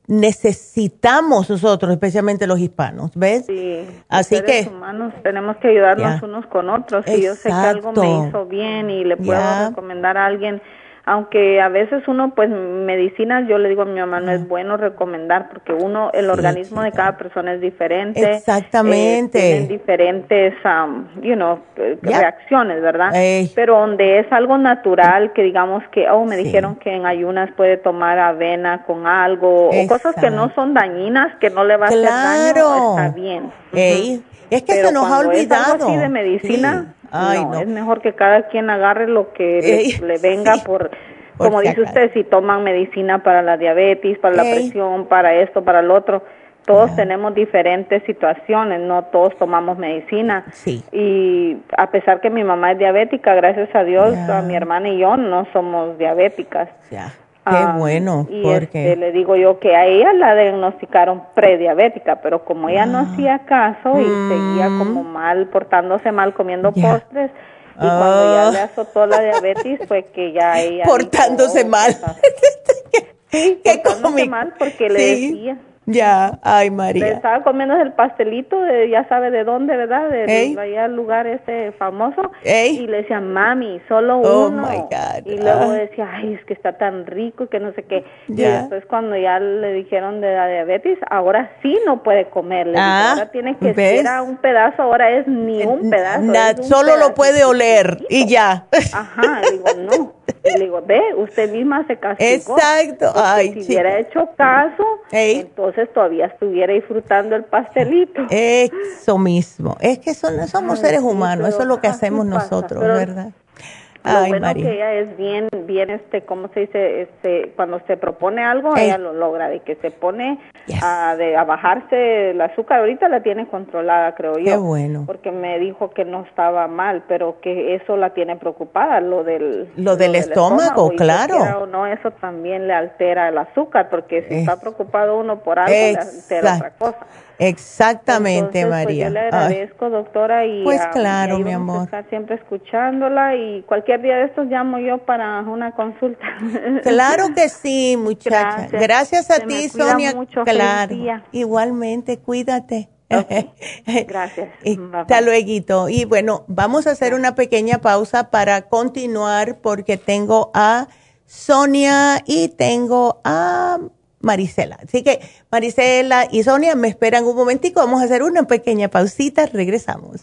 necesitamos nosotros, especialmente los hispanos, ¿ves? Sí. Así Los seres que- humanos tenemos que ayudarnos unos con otros. Si yo sé que algo me hizo bien y le puedo recomendar a alguien, aunque a veces uno, pues, medicinas, yo le digo a mi mamá, no es bueno recomendar porque uno, el organismo de cada persona es diferente. Exactamente. eh, tienen diferentes, um, you know, eh, reacciones, ¿verdad? Ey. Pero donde es algo natural, que digamos que, oh, me dijeron que en ayunas puede tomar avena con algo, o cosas que no son dañinas, que no le va a hacer daño, está bien. Ey, es que Pero se nos ha cuando es algo olvidado. así de medicina, Sí. Ay, no, no. es mejor que cada quien agarre lo que le- Ey, le, venga sí. por, como dice usted, si toman medicina para la diabetes, para la presión, para esto, para lo otro. Todos tenemos diferentes situaciones, no todos tomamos medicina. Sí. Y a pesar que mi mamá es diabética, gracias a Dios, a mi hermana y yo no somos diabéticas. Ya. Qué Ah, bueno, y porque este, le digo yo que a ella la diagnosticaron prediabética, pero como ella no hacía caso y seguía como mal, portándose mal, comiendo Ah. Mm. Ya. postres, y cuando ya Ah. le azotó la diabetes fue que ya ella... portándose dijo, mal. Sí, portándose mal porque le Sí. decía... Ya, ay Le María. estaba comiendo el pastelito de ya sabe de dónde, ¿verdad? De allá el lugar ese famoso. Ey. Y le decía, mami, solo Oh, uno. my God. Y luego Ah. decía, ay, es que está tan rico y que no sé qué. Y después cuando ya le dijeron de la diabetes, ahora sí no puede comer. Le dije, Ah, ahora tiene que ¿ves? ser a un pedazo, ahora es ni un pedazo. Na- es un solo lo puede oler y ya. Ajá, digo, no. Y le digo, ve, usted misma se castigó. Exacto. Ay, si hubiera hecho caso, Ey. entonces todavía estuviera disfrutando el pastelito. Eso mismo. Es que son, somos seres sí, humanos, eso es lo que hacemos nosotros, ¿verdad? Lo Ay, bueno María. que ella es bien, bien, este, ¿cómo se dice? Este, cuando se propone algo, Ey. ella lo logra, de que se pone a, de, a bajarse el azúcar, ahorita la tiene controlada, creo yo. Qué bueno. Porque me dijo que no estaba mal, pero que eso la tiene preocupada, lo del... Lo del estómago, y claro. quiera o no, eso también le altera el azúcar, porque si Es- está preocupado uno por algo, le altera otra cosa. Exactamente, Entonces, pues, María. yo le Ay, agradezco, doctora, y Pues claro, y mi amor. estar siempre escuchándola y cualquier día de estos llamo yo para una consulta. Claro que sí, muchacha. Gracias. Gracias a Se ti, Sonia. mucho. Claro. Igualmente, cuídate. Gracias. Hasta luego. Y bueno, vamos a hacer una pequeña pausa para continuar porque tengo a Sonia y tengo a Marisela. Así que Marisela y Sonia me esperan un momentico. Vamos a hacer una pequeña pausita. Regresamos.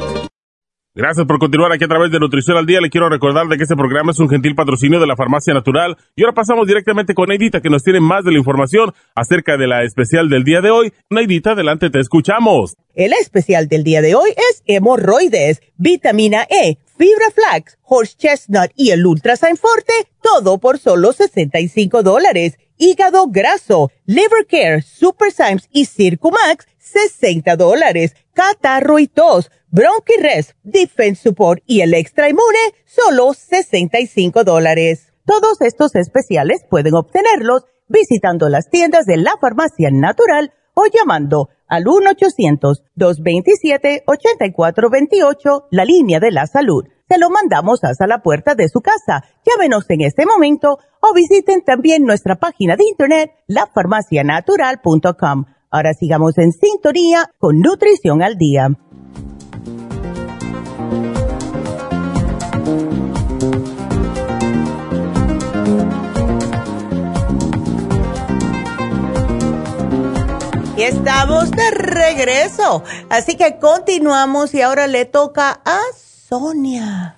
Gracias por continuar aquí a través de Nutrición al Día. Le quiero recordar de que este programa es un gentil patrocinio de la Farmacia Natural. Y ahora pasamos directamente con Neidita, que nos tiene más de la información acerca de la especial del día de hoy. Neidita, adelante, te escuchamos. El especial del día de hoy es hemorroides, vitamina E, fibra flax, horse chestnut y el Ultrasign Forte, todo por solo 65 dólares. Hígado graso, liver care, super Symes y Circumax, 60 dólares. Catarro y tos Bronchi-Rest, Defense Support y el Extra Inmune, solo 65 dólares. Todos estos especiales pueden obtenerlos visitando las tiendas de la farmacia natural o llamando al 1-800-227-8428, la línea de la salud. Se lo mandamos hasta la puerta de su casa. Llámenos en este momento o visiten también nuestra página de internet, lafarmacianatural.com. Ahora sigamos en sintonía con Nutrición al Día. estamos de regreso. Así que continuamos y ahora le toca a Sonia.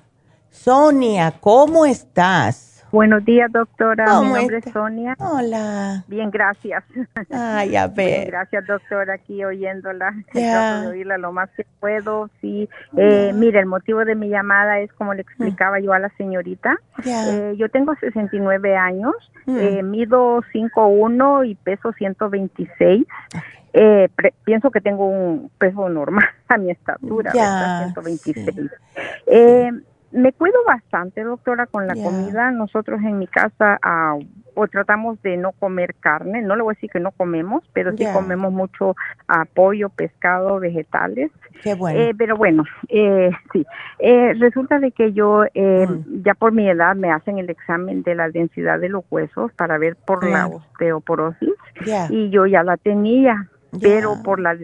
Sonia, ¿cómo estás? Buenos días, doctora. Mi nombre es Sonia. Hola. Bien, gracias. Ay, a ver. gracias, doctora, aquí oyéndola. Trato de oírla lo más que puedo. Sí. Eh, mire, el motivo de mi llamada es como le explicaba yo a la señorita. Eh, yo tengo 69 años, mm. eh, mido 5'1 y peso 126. Eh, pienso que tengo un peso normal a mi estatura, ya, 126. Eh, me cuido bastante, doctora, con la comida. Nosotros en mi casa ah, o tratamos de no comer carne. No le voy a decir que no comemos, pero sí comemos mucho ah, pollo, pescado, vegetales. Qué bueno. Eh, pero bueno, eh, sí. Eh, resulta de que yo, mm. ya por mi edad, me hacen el examen de la densidad de los huesos para ver por la osteoporosis. Y yo ya la tenía pero por la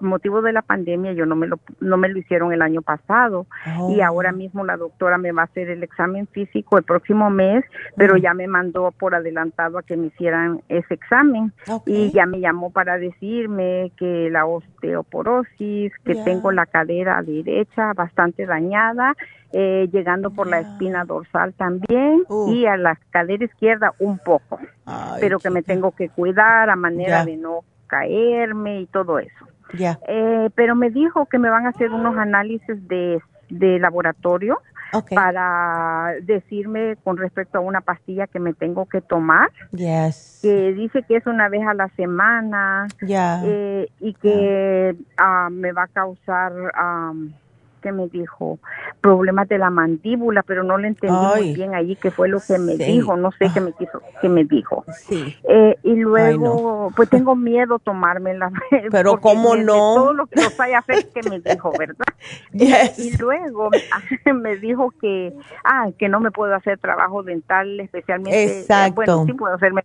motivo de la pandemia yo no me lo no me lo hicieron el año pasado. Y oh. ahora mismo la doctora me va a hacer el examen físico el próximo mes pero ya me mandó por adelantado a que me hicieran ese examen. Y ya me llamó para decirme que la osteoporosis que tengo la cadera derecha bastante dañada eh, llegando por la espina dorsal también y a la cadera izquierda un poco, pero que me tengo que cuidar a manera de no caerme y todo eso. Ya. Eh, pero me dijo que me van a hacer unos análisis de, de laboratorio para decirme con respecto a una pastilla que me tengo que tomar. Yes. Que dice que es una vez a la semana. Ya. Eh, y que ah, me va a causar que me dijo problemas de la mandíbula, pero no le entendí muy bien ahí qué fue lo que me dijo, no sé qué me quiso, qué me dijo. Eh, y luego, pues tengo miedo tomarme la Pero cómo no. Todo lo que los haya que me dijo, ¿verdad? Y luego me dijo que, ah, que no me puedo hacer trabajo dental, especialmente, eh, Exacto. bueno, sí puedo hacerme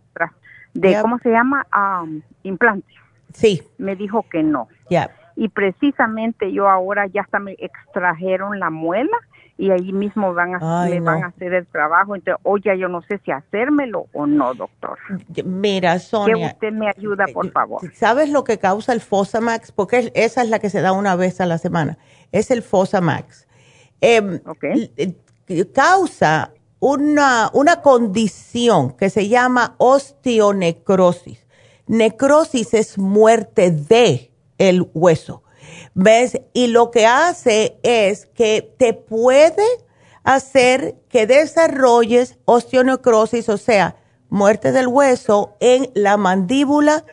de, ¿cómo se llama? Um, implante. Sí. Me dijo que no. Ya y precisamente yo ahora ya hasta me extrajeron la muela y ahí mismo van a, me van a hacer el trabajo. Entonces, oye, yo no sé si hacérmelo o no, doctor. Mira, Sonia. Que usted me ayuda, por favor. ¿Sabes lo que causa el Fosamax? Porque esa es la que se da una vez a la semana. Es el Fosamax. Eh, Causa una, una condición que se llama osteonecrosis. Necrosis es muerte de el hueso. ¿Ves? Y lo que hace es que te puede hacer que desarrolles osteonecrosis, o sea, muerte del hueso en la mandíbula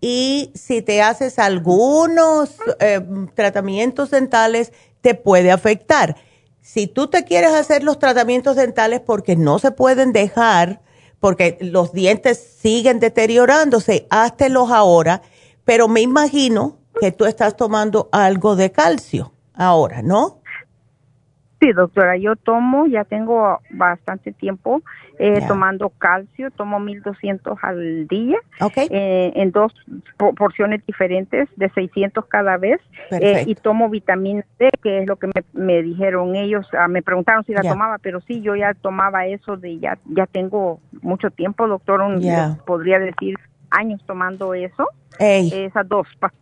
y si te haces algunos eh, tratamientos dentales, te puede afectar. Si tú te quieres hacer los tratamientos dentales porque no se pueden dejar, porque los dientes siguen deteriorándose, háztelos ahora, pero me imagino que tú estás tomando algo de calcio ahora, ¿no? Sí, doctora, yo tomo, ya tengo bastante tiempo eh, tomando calcio, tomo 1200 al día eh, en dos porciones diferentes de 600 cada vez eh, y tomo vitamina D, que es lo que me, dijeron ellos, ah, me preguntaron si la tomaba, pero sí, yo ya tomaba eso de ya, ya tengo mucho tiempo, doctor, podría decir años tomando eso, esas dos pastillas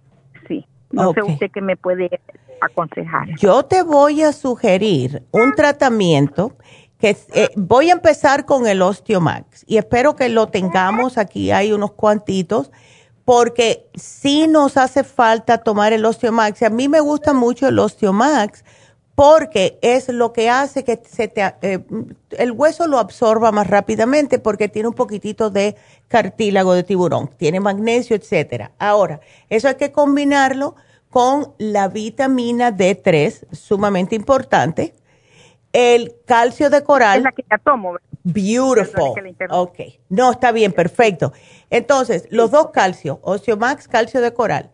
no sé usted qué me puede aconsejar. Yo te voy a sugerir un tratamiento que eh, voy a empezar con el Osteomax y espero que lo tengamos aquí, hay unos cuantitos, porque sí nos hace falta tomar el Osteomax. Y a mí me gusta mucho el Osteomax porque es lo que hace que se te, eh, el hueso lo absorba más rápidamente porque tiene un poquitito de cartílago de tiburón, tiene magnesio, etcétera. Ahora, eso hay que combinarlo con la vitamina D3, sumamente importante, el calcio de coral. Es la que ya tomo. Beautiful. Ok. No, está bien, perfecto. Entonces, los dos calcios, Osteomax, calcio de coral,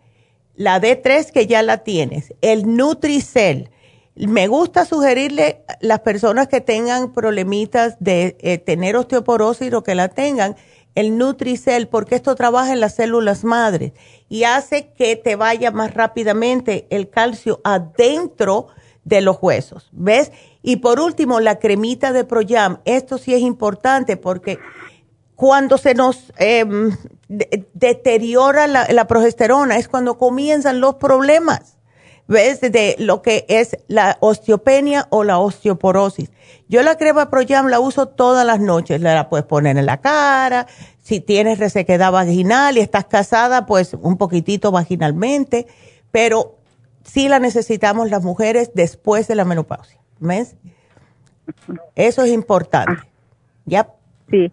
la D3 que ya la tienes, el Nutricel, me gusta sugerirle a las personas que tengan problemitas de eh, tener osteoporosis o que la tengan, el Nutricel, porque esto trabaja en las células madres y hace que te vaya más rápidamente el calcio adentro de los huesos, ¿ves? Y por último, la cremita de Proyam. Esto sí es importante porque cuando se nos em, deteriora la progesterona es cuando comienzan los problemas. ¿Ves? De lo que es la osteopenia o la osteoporosis. Yo la crema ProYam la uso todas las noches, la puedes poner en la cara, si tienes resequedad vaginal y estás casada, pues un poquitito vaginalmente, pero sí la necesitamos las mujeres después de la menopausia, ¿ves? Eso es importante. ¿Ya? Sí.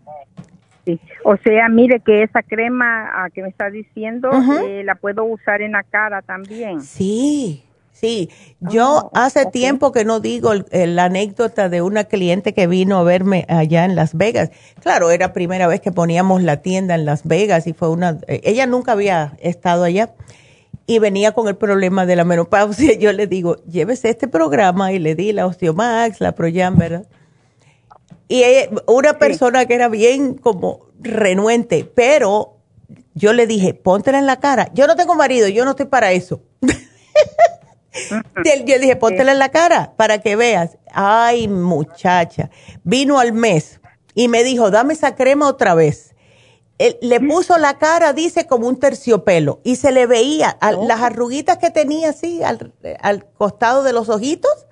Sí. O sea, mire que esa crema ah, que me está diciendo eh, la puedo usar en la cara también. Sí, sí. Yo ah, hace tiempo que no digo la anécdota de una cliente que vino a verme allá en Las Vegas. Claro, era primera vez que poníamos la tienda en Las Vegas y fue una... Eh, ella nunca había estado allá y venía con el problema de la menopausia. Yo le digo, llévese este programa y le di la Osteomax, la Proyam, ¿verdad? Y una persona que era bien como renuente, pero yo le dije, póntela en la cara. Yo no tengo marido, yo no estoy para eso. yo dije, póntela en la cara para que veas. Ay, muchacha. Vino al mes y me dijo, dame esa crema otra vez. le puso la cara, dice, como un terciopelo y se le veía las arruguitas que tenía así al, al costado de los ojitos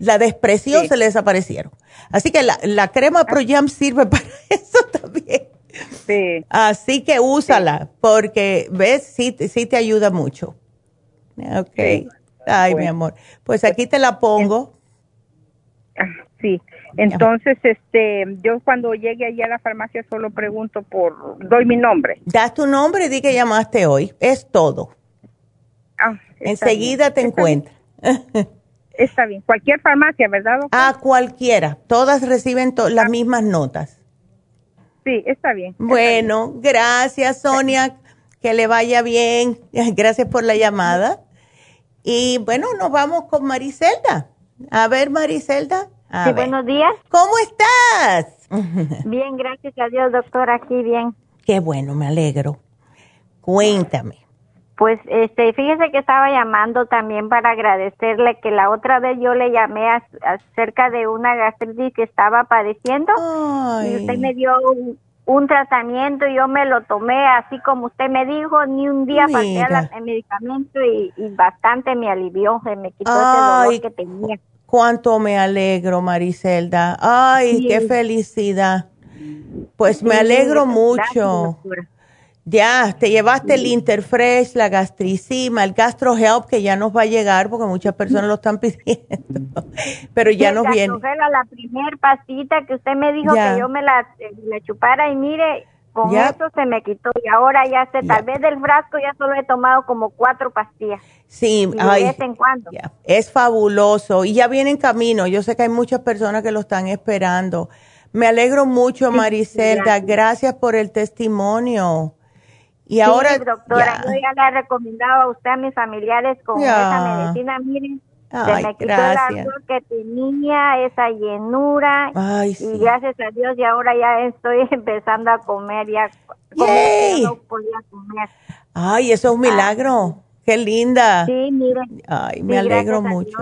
la depresión se le desaparecieron. Así que la, la crema ProYam sirve para eso también. Sí. Así que úsala, porque ves, sí, sí te ayuda mucho. Ok. Ay, mi amor. Pues aquí te la pongo. Ah, sí. Entonces, este, yo cuando llegue allí a la farmacia solo pregunto por, doy mi nombre. Das tu nombre y di que llamaste hoy. Es todo. Ah, Enseguida te encuentra. está bien. Cualquier farmacia, ¿verdad? A cualquiera. Todas reciben las ah. mismas notas. Sí, está bien. Bueno, gracias Sonia. Que le vaya bien. Gracias por la llamada. Y bueno, nos vamos con Maricelda. A ver, Maricelda. sí, buenos días. ¿Cómo estás? Bien, gracias a Dios, doctor, aquí bien. Qué bueno, me alegro. Cuéntame. Pues este, fíjese que estaba llamando también para agradecerle que la otra vez yo le llamé acerca de una gastritis que estaba padeciendo y usted me dio un, tratamiento y yo me lo tomé así como usted me dijo, ni un día falté al medicamento y, bastante me alivió, se me quitó ese dolor que tenía. Cuánto me alegro, Maricelda. Ay, qué felicidad. Pues me alegro mucho. Ya, te llevaste el Interfresh, la gastricima, el GastroHelp, que ya nos va a llegar porque muchas personas lo están pidiendo. Pero ya nos viene. la primera pastita que usted me dijo que yo me la, chupara y mire, con eso se me quitó. Y ahora ya sé, tal vez del frasco ya solo he tomado como cuatro pastillas. Sí, de vez en cuando. Es fabuloso. Y ya viene en camino. Yo sé que hay muchas personas que lo están esperando. Me alegro mucho, Maricelda. Gracias por el testimonio. Y ahora, doctora, yo ya le he recomendado a usted a mis familiares con esa medicina, miren, se me quitó el que tenía, esa llenura, y gracias a Dios y ahora ya estoy empezando a comer, ya no podía comer. Ay, eso es un milagro, qué linda. Sí, miren. Ay, me alegro mucho.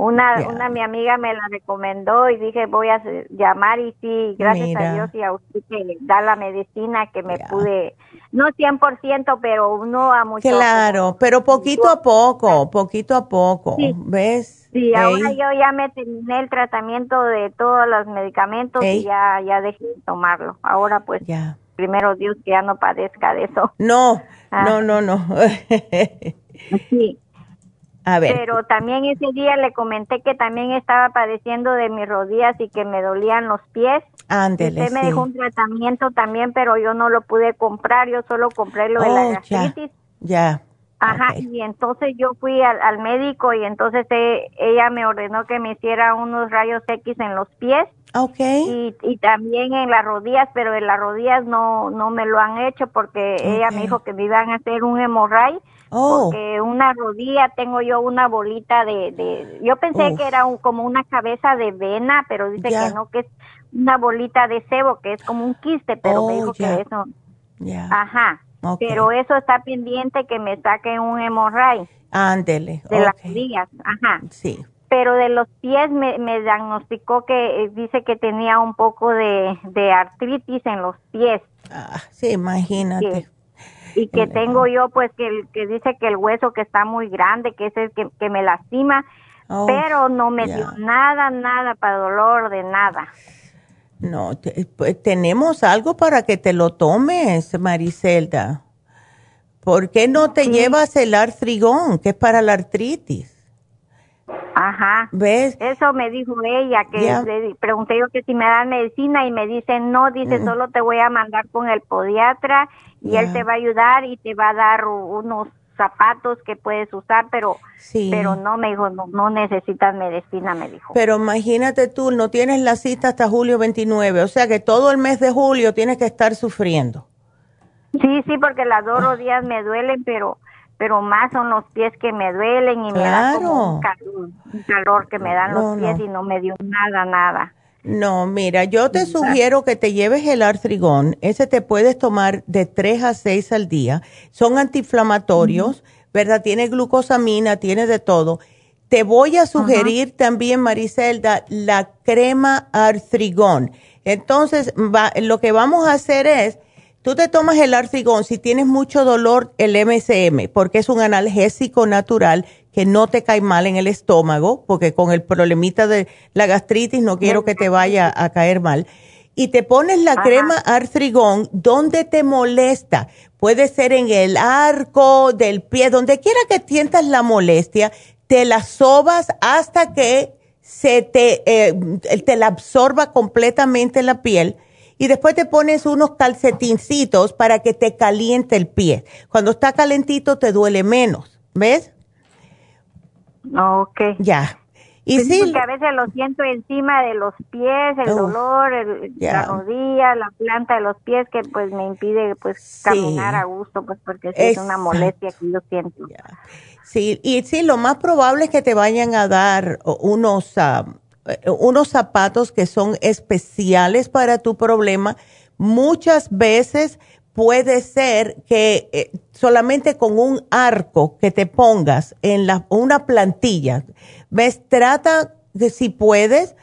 Una, una mi amiga me la recomendó y dije voy a llamar y sí, gracias a Dios y a usted que da la medicina que me pude, no 100%, pero uno a mucho. Claro, pero poquito a poco, poquito a poco, ¿ves? Sí, ahora yo ya me terminé el tratamiento de todos los medicamentos y ya, ya dejé de tomarlo. Ahora pues, primero Dios que ya no padezca de eso. No, ah. no, no, no. sí. Pero también ese día le comenté que también estaba padeciendo de mis rodillas y que me dolían los pies. Ándele, Usted me dejó un tratamiento también, pero yo no lo pude comprar, yo solo compré lo de la oh, gastritis. Ya. Ajá, y entonces yo fui al, médico y entonces e, ella me ordenó que me hiciera unos rayos X en los pies. Okay. Y, y también en las rodillas, pero en las rodillas no, no me lo han hecho porque ella me dijo que me iban a hacer un hemorray Oh. Porque una rodilla tengo yo una bolita de, de yo pensé que era un, como una cabeza de vena, pero dice que no, que es una bolita de sebo, que es como un quiste, pero me oh, dijo que eso. Ajá. Pero eso está pendiente que me saque un hemorray. Ándele. De las rodillas, ajá. Sí. Pero de los pies me, me diagnosticó que eh, dice que tenía un poco de, de artritis en los pies. Ah, sí, imagínate y que tengo yo pues que, que dice que el hueso que está muy grande, que es el que, que me lastima, oh, pero no me dio nada, nada para dolor de nada. No, pues, tenemos algo para que te lo tomes, Maricelda. ¿Por qué no te llevas el artrigón, que es para la artritis? Ajá. ¿Ves? Eso me dijo ella, que pregunté yo que si me dan medicina y me dice no, dice mm. solo te voy a mandar con el podiatra y él te va a ayudar y te va a dar unos zapatos que puedes usar, pero pero no me dijo, no, no necesitas medicina, me dijo. Pero imagínate tú, no tienes la cita hasta julio 29, o sea que todo el mes de julio tienes que estar sufriendo. Sí, sí, porque las dos rodillas me duelen, pero pero más son los pies que me duelen y me da como un calor, que me dan los pies y no me dio nada, nada. No, mira, yo te sugiero que te lleves el artrigón. Ese te puedes tomar de 3 a 6 al día. Son antiinflamatorios, ¿verdad? Tiene glucosamina, tiene de todo. Te voy a sugerir también, Maricelda, la crema artrigón. Entonces, lo que vamos a hacer es, tú te tomas el artrigón si tienes mucho dolor, el MSM, porque es un analgésico natural que no te cae mal en el estómago, porque con el problemita de la gastritis no quiero que te vaya a caer mal. Y te pones la crema artrigón donde te molesta. Puede ser en el arco del pie, donde quiera que sientas la molestia, te la sobas hasta que se te, eh, te la absorba completamente la piel y después te pones unos calcetincitos para que te caliente el pie. Cuando está calentito te duele menos, ¿ves? Ok. Ya. Y pues sí, porque a veces lo siento encima de los pies, el dolor, la rodilla, la planta de los pies que pues me impide pues caminar a gusto, pues porque es una molestia que yo siento. Sí, y sí, lo más probable es que te vayan a dar unos ah, unos zapatos que son especiales para tu problema. Muchas veces puede ser que eh, solamente con un arco que te pongas en la, una plantilla, ves, trata de si puedes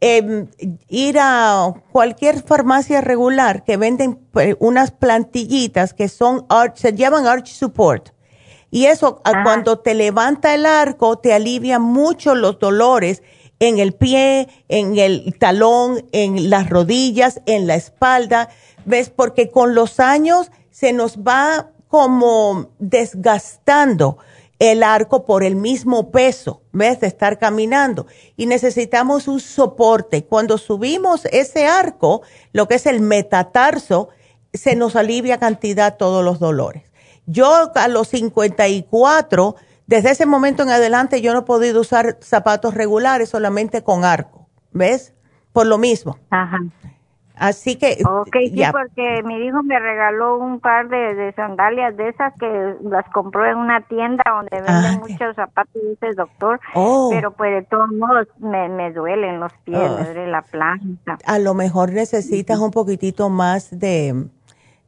em, ir a cualquier farmacia regular que venden pues, unas plantillitas que son, se llaman arch support. Y eso cuando te levanta el arco te alivia mucho los dolores en el pie, en el talón, en las rodillas, en la espalda ¿ves? Porque con los años se nos va como desgastando el arco por el mismo peso, ¿ves? De estar caminando. Y necesitamos un soporte. Cuando subimos ese arco, lo que es el metatarso, se nos alivia cantidad todos los dolores. Yo a los 54, desde ese momento en adelante, yo no he podido usar zapatos regulares, solamente con arco, ¿ves? Por lo mismo. Ajá. Así que... Ok, sí, porque mi hijo me regaló un par de, sandalias de esas que las compró en una tienda donde venden ah, muchos zapatos, dice el doctor, oh. pero pues de todos modos me, me duelen los pies, me oh. duele la planta. A lo mejor necesitas un poquitito más de,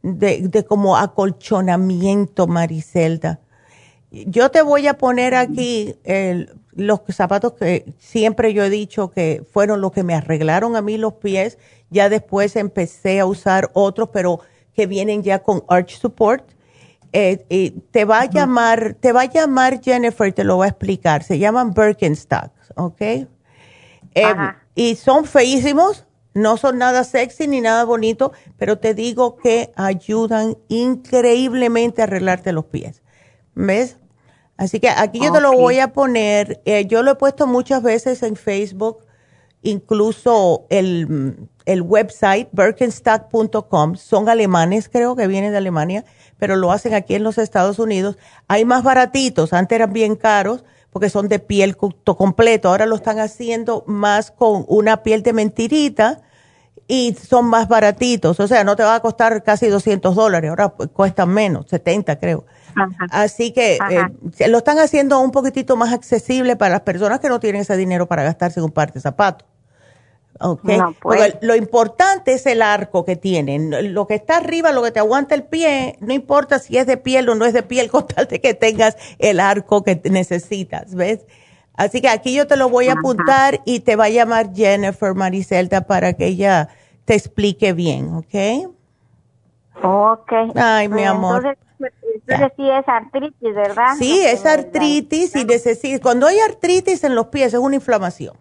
de, de como acolchonamiento, Maricelda. Yo te voy a poner aquí el, los zapatos que siempre yo he dicho que fueron los que me arreglaron a mí los pies ya después empecé a usar otros, pero que vienen ya con arch support. Eh, te va a llamar, te va a llamar Jennifer, te lo va a explicar. Se llaman Birkenstocks, ¿ok? Eh, y son feísimos, no son nada sexy ni nada bonito, pero te digo que ayudan increíblemente a arreglarte los pies. ¿Ves? Así que aquí yo te lo voy a poner. Eh, yo lo he puesto muchas veces en Facebook incluso el, el website birkenstock.com, son alemanes, creo que vienen de Alemania, pero lo hacen aquí en los Estados Unidos. Hay más baratitos, antes eran bien caros porque son de piel completo, ahora lo están haciendo más con una piel de mentirita y son más baratitos, o sea, no te va a costar casi 200 dólares, ahora cuestan menos, 70 creo. Así que eh, lo están haciendo un poquitito más accesible para las personas que no tienen ese dinero para gastarse en un par de zapatos. Okay. Pues. lo importante es el arco que tienen. Lo que está arriba, lo que te aguanta el pie, no importa si es de piel o no es de piel, con tal de que tengas el arco que necesitas, ¿ves? Así que aquí yo te lo voy a apuntar y te va a llamar Jennifer Maricelta para que ella te explique bien, ¿ok? Ok. Ay, mi pues amor. Entonces, sí es artritis, ¿verdad? Sí, es artritis y necesitas, cuando hay artritis en los pies es una inflamación.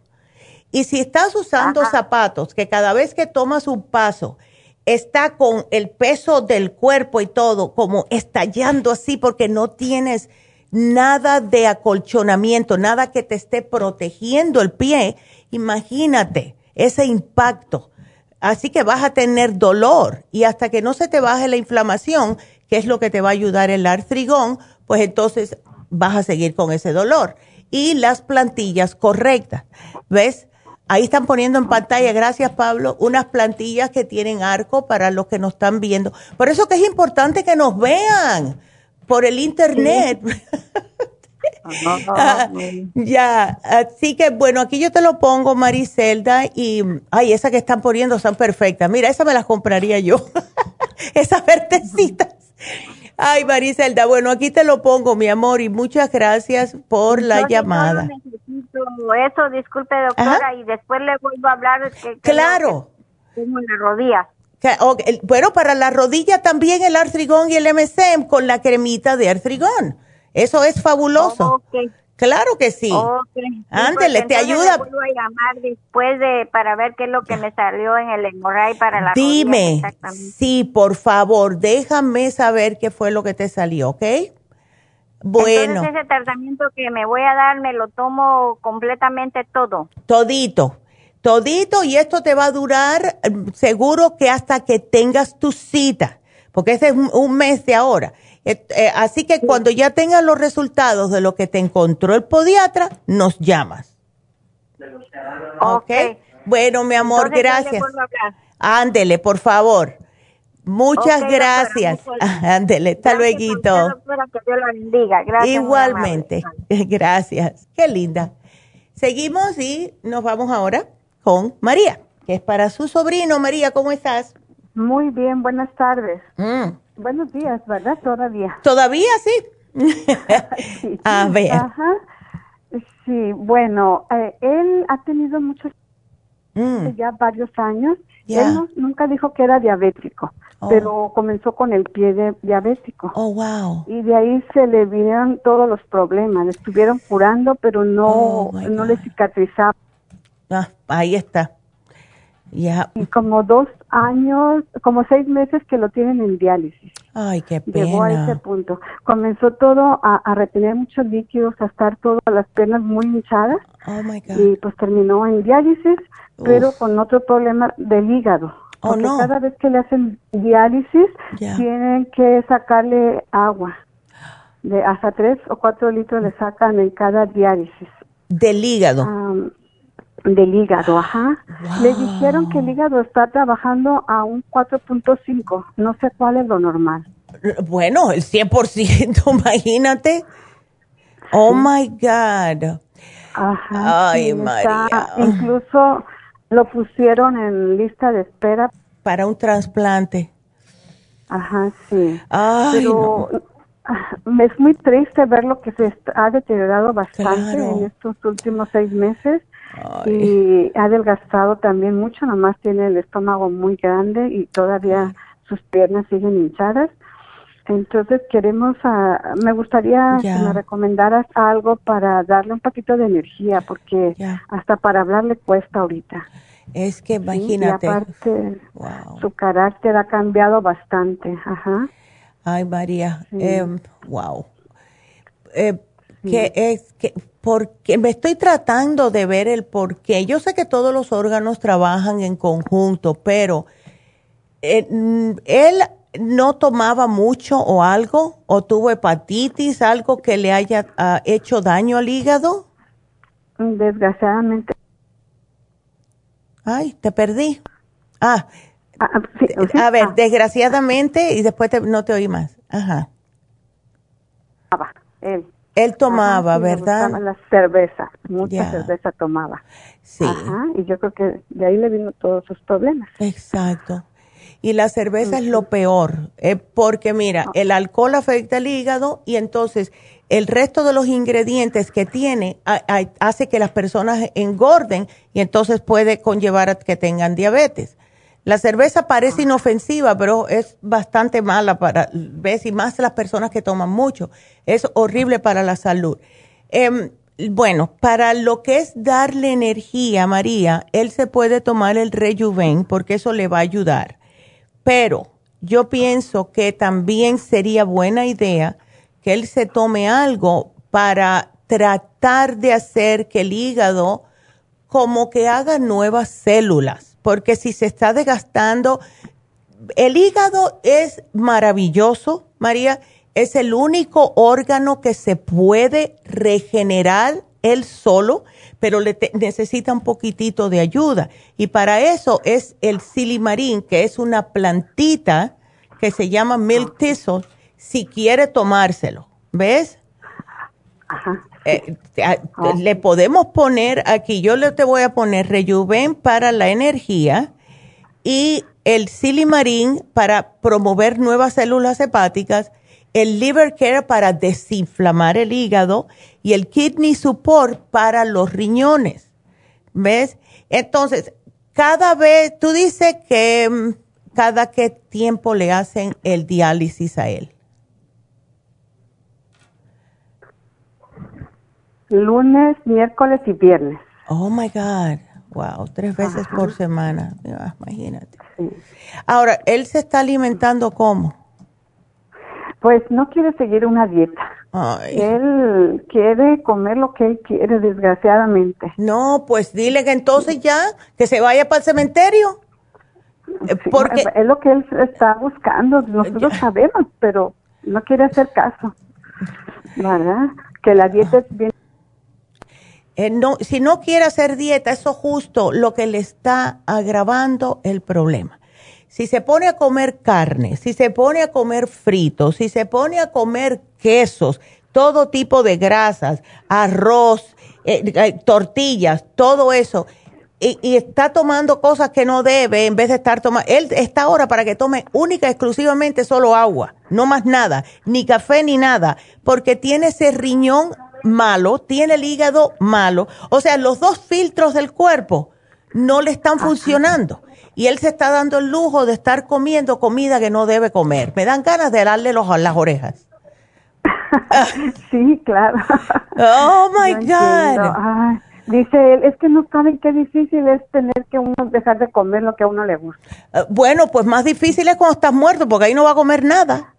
Y si estás usando zapatos que cada vez que tomas un paso está con el peso del cuerpo y todo como estallando así porque no tienes nada de acolchonamiento, nada que te esté protegiendo el pie, imagínate ese impacto. Así que vas a tener dolor y hasta que no se te baje la inflamación, que es lo que te va a ayudar el artrigón, pues entonces vas a seguir con ese dolor. Y las plantillas correctas. ¿Ves? Ahí están poniendo en pantalla, gracias Pablo, unas plantillas que tienen arco para los que nos están viendo. Por eso que es importante que nos vean por el internet. ya, así que bueno, aquí yo te lo pongo, Maricelda, y ay, esas que están poniendo son perfectas. Mira, esa me las compraría yo. Esas vertecitas. Ay, Maricelda, bueno, aquí te lo pongo, mi amor, y muchas gracias por la llamada. Eso, disculpe, doctora, y después le vuelvo a hablar. Que, claro. Tengo en la rodilla. bueno, para la rodilla también el artrigón y el MSM con la cremita de artrigón. Eso es fabuloso. Claro que sí. Okay. Ándele, te ayuda. Vuelvo a llamar después de para ver qué es lo que me salió en el hemorray para la Dime. Sí, por favor, déjame saber qué fue lo que te salió, ¿ok? Bueno. Entonces ese tratamiento que me voy a dar me lo tomo completamente todo. Todito. Todito y esto te va a durar mm, seguro que hasta que tengas tu cita, porque ese es un mes de ahora Eh, así que cuando ya tengas los resultados de lo que te encontró el podiatra, nos llamas. Ok. Bueno, mi amor, gracias. Ándele, por favor. Muchas gracias. Ándele, hasta luego. Igualmente. Gracias. Qué linda. Seguimos y nos vamos ahora con María, que es para su sobrino. María, ¿cómo estás? Muy bien, buenas tardes. Mm. Buenos días, ¿verdad? Todavía. ¿Todavía sí? A ver. Ajá. Sí, bueno, eh, él ha tenido muchos, mm. ya varios años. Él nunca dijo que era diabético, oh. pero comenzó con el pie diabético. Oh, wow. Y de ahí se le vinieron todos los problemas. Le estuvieron curando, pero no, oh, no le cicatrizaba. Ah, ahí está. Ya. Y como dos años, como seis meses que lo tienen en diálisis. Ay, qué pena. Llegó a ese punto. Comenzó todo a, retener muchos líquidos, a estar todas las piernas muy hinchadas. Oh, my God. Y pues terminó en diálisis, pero con otro problema del hígado. Oh, porque cada vez que le hacen diálisis, tienen que sacarle agua. De hasta tres o cuatro litros le sacan en cada diálisis. Del hígado. Del hígado, ajá. Le dijeron que el hígado está trabajando a un 4.5. No sé cuál es lo normal. Bueno, el 100%, imagínate. Oh my God. Ajá. Ay, María. incluso lo pusieron en lista de espera. Para un trasplante. Ajá, sí. Ay, Pero me es muy triste ver lo que se ha deteriorado bastante en estos últimos seis meses y ha adelgazado también mucho, nomás tiene el estómago muy grande y todavía sus piernas siguen hinchadas. Entonces queremos, a, me gustaría que me recomendaras algo para darle un poquito de energía, porque hasta para hablar le cuesta ahorita. Es que imagínate. y aparte, su carácter ha cambiado bastante. Ajá. Ay, María, wow. Em, eh, que es que porque me estoy tratando de ver el por qué. Yo sé que todos los órganos trabajan en conjunto, pero eh, él no tomaba mucho o algo, o tuvo hepatitis, algo que le haya ah, hecho daño al hígado. Desgraciadamente. Ay, te perdí. Ah, ah, ah a ver, ah. desgraciadamente y después no te oí más. Ajá. Él. Él tomaba, ¿verdad? La cerveza, mucha cerveza tomaba. Sí. Ajá, y yo creo que de ahí le vino todos sus problemas. Exacto. Y la cerveza es lo peor, eh, porque mira, ah. el alcohol afecta el hígado y entonces el resto de los ingredientes que tiene hace que las personas engorden y entonces puede conllevar a que tengan diabetes. La cerveza parece inofensiva, pero es bastante mala para, ves, y más las personas que toman mucho. Es horrible para la salud. Em, bueno, para lo que es darle energía a María, él se puede tomar el Rejuven porque eso le va a ayudar. Pero yo pienso que también sería buena idea que él se tome algo para tratar de hacer que el hígado como que haga nuevas células porque si se está desgastando, el hígado es maravilloso, María, es el único órgano que se puede regenerar él solo, pero le necesita un poquitito de ayuda. Y para eso es el silimarín, que es una plantita que se llama milk thistle, si quiere tomárselo. ¿Ves? Ajá. Eh, ah. le podemos poner aquí, yo le te voy a poner Rejuven para la energía y el Silimarín para promover nuevas células hepáticas, el Liver Care para desinflamar el hígado y el Kidney Support para los riñones. ¿Ves? Entonces, cada vez, tú dices que mm, cada qué tiempo le hacen el diálisis a él. lunes, miércoles y viernes. Oh my God. Wow, tres veces por semana. Imagínate. Ahora, ¿él se está alimentando cómo? Pues no quiere seguir una dieta. Él quiere comer lo que él quiere, desgraciadamente. No, pues dile que entonces ya, que se vaya para el cementerio. Eh, porque es lo que él está buscando, nosotros sabemos, pero no quiere hacer caso, ¿verdad? Que la dieta es bien... Eh, no, si no quiere hacer dieta, eso justo lo que le está agravando el problema. Si se pone a comer carne, si se pone a comer fritos, si se pone a comer quesos, todo tipo de grasas, arroz, eh, eh, tortillas, todo eso, y, está tomando cosas que no debe en vez de estar tomando. Él está ahora para que tome única, exclusivamente solo agua, no más nada, ni café ni nada, porque tiene ese riñón malo, tiene el hígado malo. O sea, los dos filtros del cuerpo no le están funcionando. Y él se está dando el lujo de estar comiendo comida que no debe comer. Me dan ganas de darle los, las orejas. sí, claro. Oh my God. Dice él, es que no saben qué difícil es tener que uno dejar de comer lo que a uno le gusta. Eh, bueno, pues más difícil es cuando estás muerto, porque ahí no va a comer nada.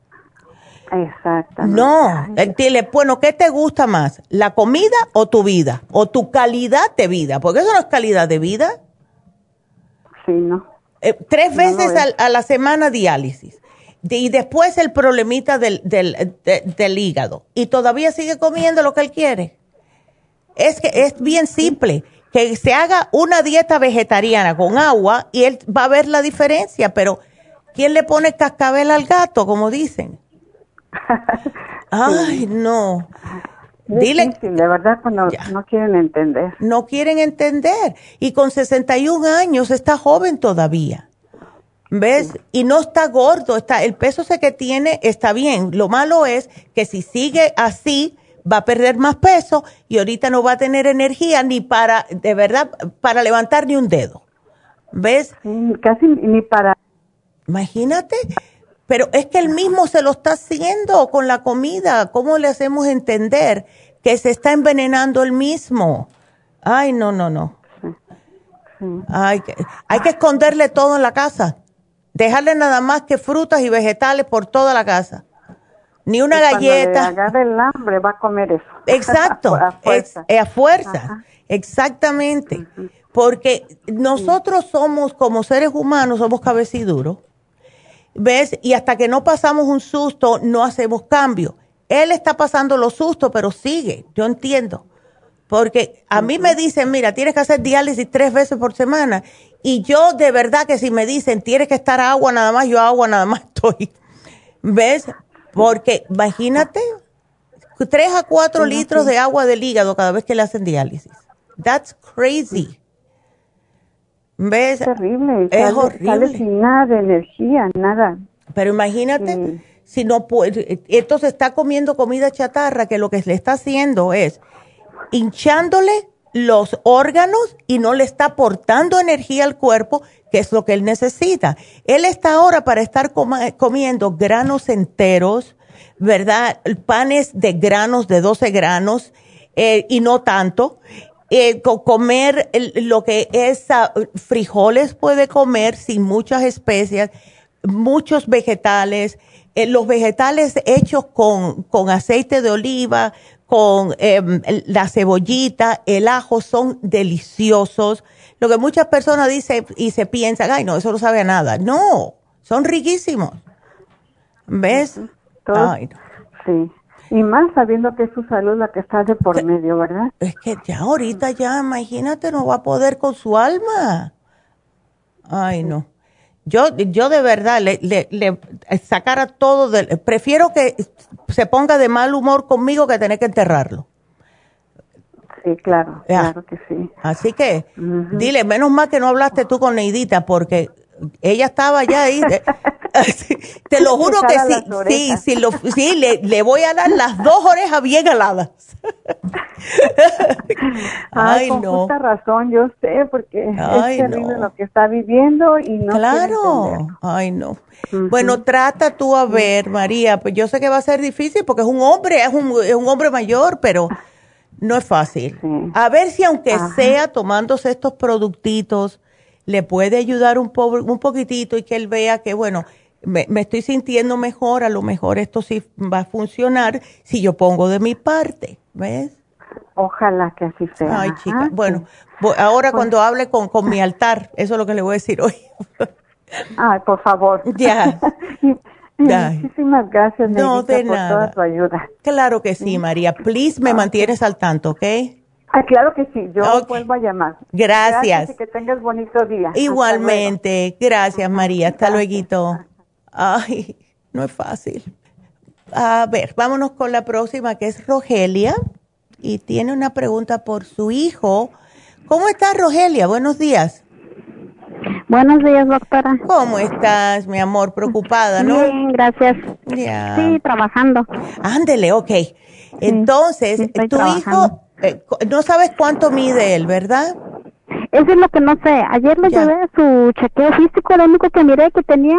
Exactamente. No, dile, bueno, ¿qué te gusta más? ¿La comida o tu vida? ¿O tu calidad de vida? Porque eso no es calidad de vida. Sí, no. Eh, tres veces a, la semana diálisis. y después el problemita del, del, del hígado. Y todavía sigue comiendo lo que él quiere. Es que es bien simple, que se haga una dieta vegetariana con agua y él va a ver la diferencia, pero ¿quién le pone cascabel al gato, como dicen? Ay, no. Dile. de verdad, cuando pues no quieren entender. No quieren entender. Y con 61 años está joven todavía. ¿Ves? Y no está gordo, está, el peso ese que tiene está bien. Lo malo es que si sigue así, va a perder más peso y ahorita no va a tener energía ni para, de verdad, para levantar ni un dedo. ¿Ves? Casi ni para. Imagínate, pero es que él mismo se lo está haciendo con la comida. ¿Cómo le hacemos entender que se está envenenando él mismo? Ay, no, no, no. hay que esconderle todo en la casa. Dejarle nada más que frutas y vegetales por toda la casa ni una galleta. Cuando le el hambre va a comer eso. Exacto, a fuerza. Es, a fuerza. Exactamente. Porque nosotros somos, como seres humanos, somos cabeciduros. ¿Ves? Y hasta que no pasamos un susto, no hacemos cambio. Él está pasando los sustos, pero sigue. Yo entiendo. Porque a mí me dicen, mira, tienes que hacer diálisis tres veces por semana. Y yo de verdad que si me dicen, tienes que estar agua nada más, yo agua nada más estoy. ¿Ves? Porque imagínate, 3 a 4 litros de agua del hígado cada vez que le hacen diálisis. That's crazy. ¿Ves? Es terrible. Es horrible. sin nada de energía, nada. Pero imagínate, si no puede, entonces está comiendo comida chatarra que lo que le está haciendo es hinchándole los órganos y no le está aportando energía al cuerpo que es lo que él necesita. Él está ahora para estar comiendo granos enteros, ¿verdad? Panes de granos, de 12 granos, eh, y no tanto. Eh, comer lo que es ah, frijoles puede comer sin muchas especias, muchos vegetales, eh, los vegetales hechos con, con aceite de oliva, con em, la cebollita, el ajo son deliciosos lo que muchas personas dicen y se piensan, ay, no, eso no sabe a nada. No, son riquísimos. ¿Ves? ay, Sí. Y más sabiendo que es su salud la que está de por medio, ¿verdad? Es que ya ahorita ya, imagínate, no va a poder con su alma. Ay, no. Yo, yo de verdad le, le, le sacara todo del, prefiero que se ponga de mal humor conmigo que tener que enterrarlo. Sí, claro, claro que sí. Así que, dile, menos mal que no hablaste tú con Neidita, porque ella estaba ya ahí. te lo juro que sí, sí, sí, lo, sí le, le, voy a dar las dos orejas bien aladas. Ay, con no. Justa razón, yo sé, porque es terrible lo que está viviendo y no Claro, ay, no. Bueno, trata tú a ver, María, pues yo sé que va a ser difícil porque es un hombre, es un, es un hombre mayor, pero no es fácil. A ver si aunque sea tomándose estos productitos, le puede ayudar un, un poquitito y que él vea que, bueno, me, estoy sintiendo mejor, a lo mejor esto sí va a funcionar si yo pongo de mi parte, ¿ves? Ojalá que así sea. Ay, chica, bueno, ahora pues cuando hable con, con mi altar, eso es lo que le voy a decir hoy. Ay, por favor. Ya. Muchísimas gracias, no, de por toda tu ayuda. Claro que sí, María. Please me mantienes al tanto, ¿ok? Ah, claro que sí, yo vuelvo a llamar. Gracias. Gracias y que tengas bonito día. Igualmente, gracias María, hasta luego. Ay, no es fácil. A ver, vámonos con la próxima que es Rogelia y tiene una pregunta por su hijo. ¿Cómo estás Rogelia? Buenos días. Buenos días, doctora. ¿Cómo estás, mi amor? Preocupada, ¿no? Bien, gracias. Sí, trabajando. Ándele, ok. Entonces, tu hijo eh, no sabes cuánto mide él, ¿verdad? Eso es lo que no sé. Ayer le llevé su chequeo físico, lo único que miré que tenía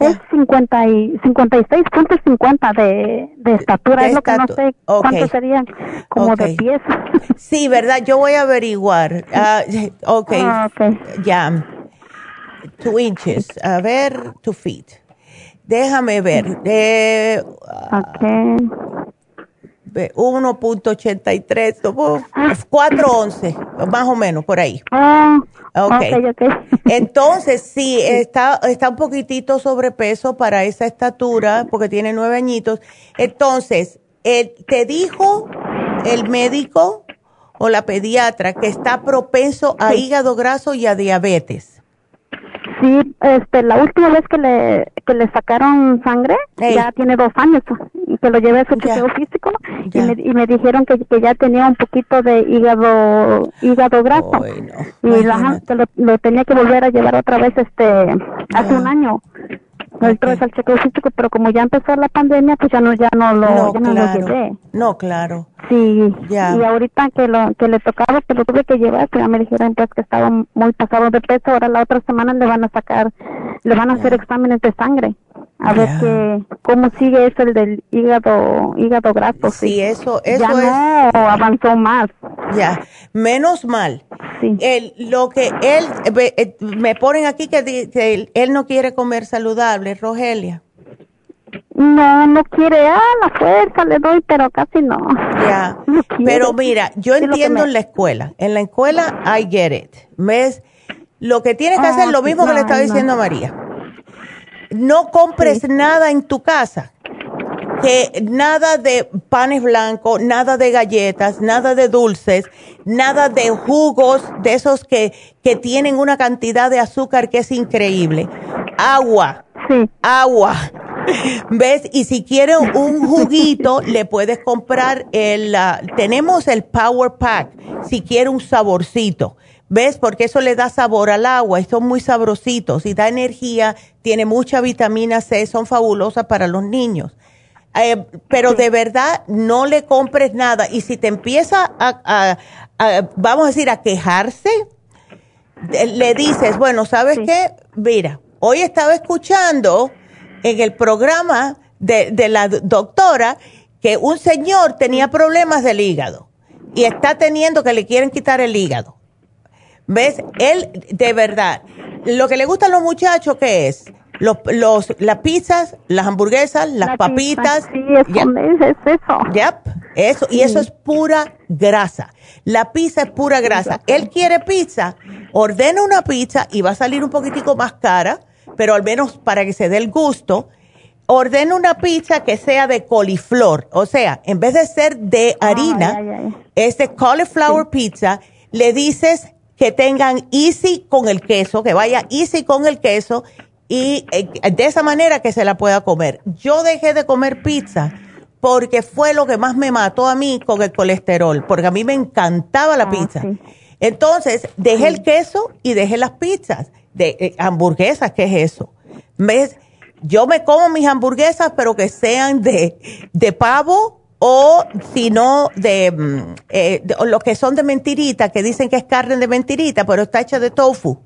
es 50 y 56.50 de, de estatura, es lo que no sé cuánto serían, como de pies. Sí, ¿verdad? Yo voy a averiguar. Uh, ok, ya. Two inches. A ver, two feet. Déjame ver. Eh, okay. 1.83, 4.11, más o menos, por ahí. Ah, okay. okay. Entonces, sí, está, está un poquitito sobrepeso para esa estatura, porque tiene nueve añitos. Entonces, ¿te dijo el médico o la pediatra que está propenso a hígado graso y a diabetes? Sí, este, la última vez que le, que le sacaron sangre, ya tiene dos años, y que lo llevé a su chequeo físico, y me, y me, dijeron que, que, ya tenía un poquito de hígado, hígado graso. Y la, lo, lo, tenía que volver a llevar otra vez este, hace un año okay. al chequeo físico, pero como ya empezó la pandemia, pues ya no, ya no lo, no, ya no lo llevé. No, claro. Sí, ya. y ahorita que lo que le tocaba, que lo tuve que llevar, que ya me dijeron pues que estaba muy pasado de peso, ahora la otra semana le van a sacar, le van a hacer exámenes de sangre a ver que, cómo sigue eso el del hígado hígado graso. Sí, eso, eso ya no avanzó más. Ya, menos mal. Sí. El, lo que él, eh, me ponen aquí que, él no quiere comer saludable, Rogelia. No, no quiere, ah, la fuerza le doy, pero casi no. Ya, pero mira, yo entiendo en la escuela, en la escuela I get it, ¿ves? Lo que tienes que hacer es lo mismo que le estaba diciendo a María no compres nada en tu casa. Que nada de panes blancos, nada de galletas, nada de dulces, nada de jugos de esos que, que tienen una cantidad de azúcar que es increíble. Agua. Sí. Agua. ¿Ves? Y si quieres un juguito, le puedes comprar el, uh, tenemos el Power Pack, si quiere un saborcito. ¿Ves? Porque eso le da sabor al agua y son muy sabrositos y da energía, tiene mucha vitamina C, son fabulosas para los niños. Eh, pero de verdad no le compres nada y si te empieza a, vamos a decir, a quejarse, le dices, bueno, ¿sabes qué? Mira, hoy estaba escuchando en el programa de, de la doctora que un señor tenía problemas del hígado y está teniendo que le quieren quitar el hígado ¿Ves? Él, de verdad, lo que le gusta a los muchachos, ¿qué es? Los, los, las pizzas, las hamburguesas, las papitas. sí, es, eso. Yep, eso, y eso es pura grasa. La pizza es pura grasa. Él quiere pizza, ordena una pizza y va a salir un poquitico más cara, pero al menos para que se dé el gusto, ordena una pizza que sea de coliflor. O sea, en vez de ser de harina, es de cauliflower pizza, le dices que tengan easy con el queso, que vaya easy con el queso y eh, de esa manera que se la pueda comer. Yo dejé de comer pizza porque fue lo que más me mató a mí con el colesterol, porque a mí me encantaba la ah, pizza. Entonces, dejé el queso y dejé las pizzas de eh, hamburguesas, ¿qué es eso? ¿Ves? Yo me como mis hamburguesas, pero que sean de, de pavo o si no mm, eh, de, los que son de mentirita, que dicen que es carne de mentirita, pero está hecha de tofu.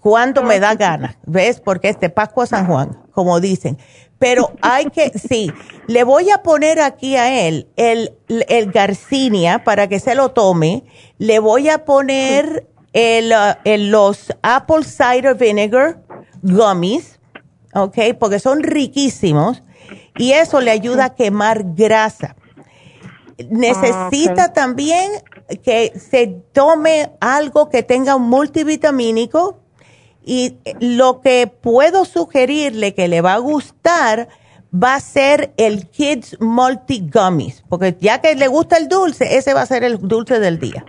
Cuando me da ganas, ¿ves? Porque es de Pascua San Juan, como dicen. Pero hay que, sí, le voy a poner aquí a él el, el Garcinia para que se lo tome. Le voy a poner el, uh, el, los Apple Cider Vinegar Gummies, ¿ok? Porque son riquísimos y eso le ayuda a quemar grasa. Necesita ah, también que se tome algo que tenga un multivitamínico Y lo que puedo sugerirle que le va a gustar va a ser el Kids Multi Gummies, porque ya que le gusta el dulce, ese va a ser el dulce del día.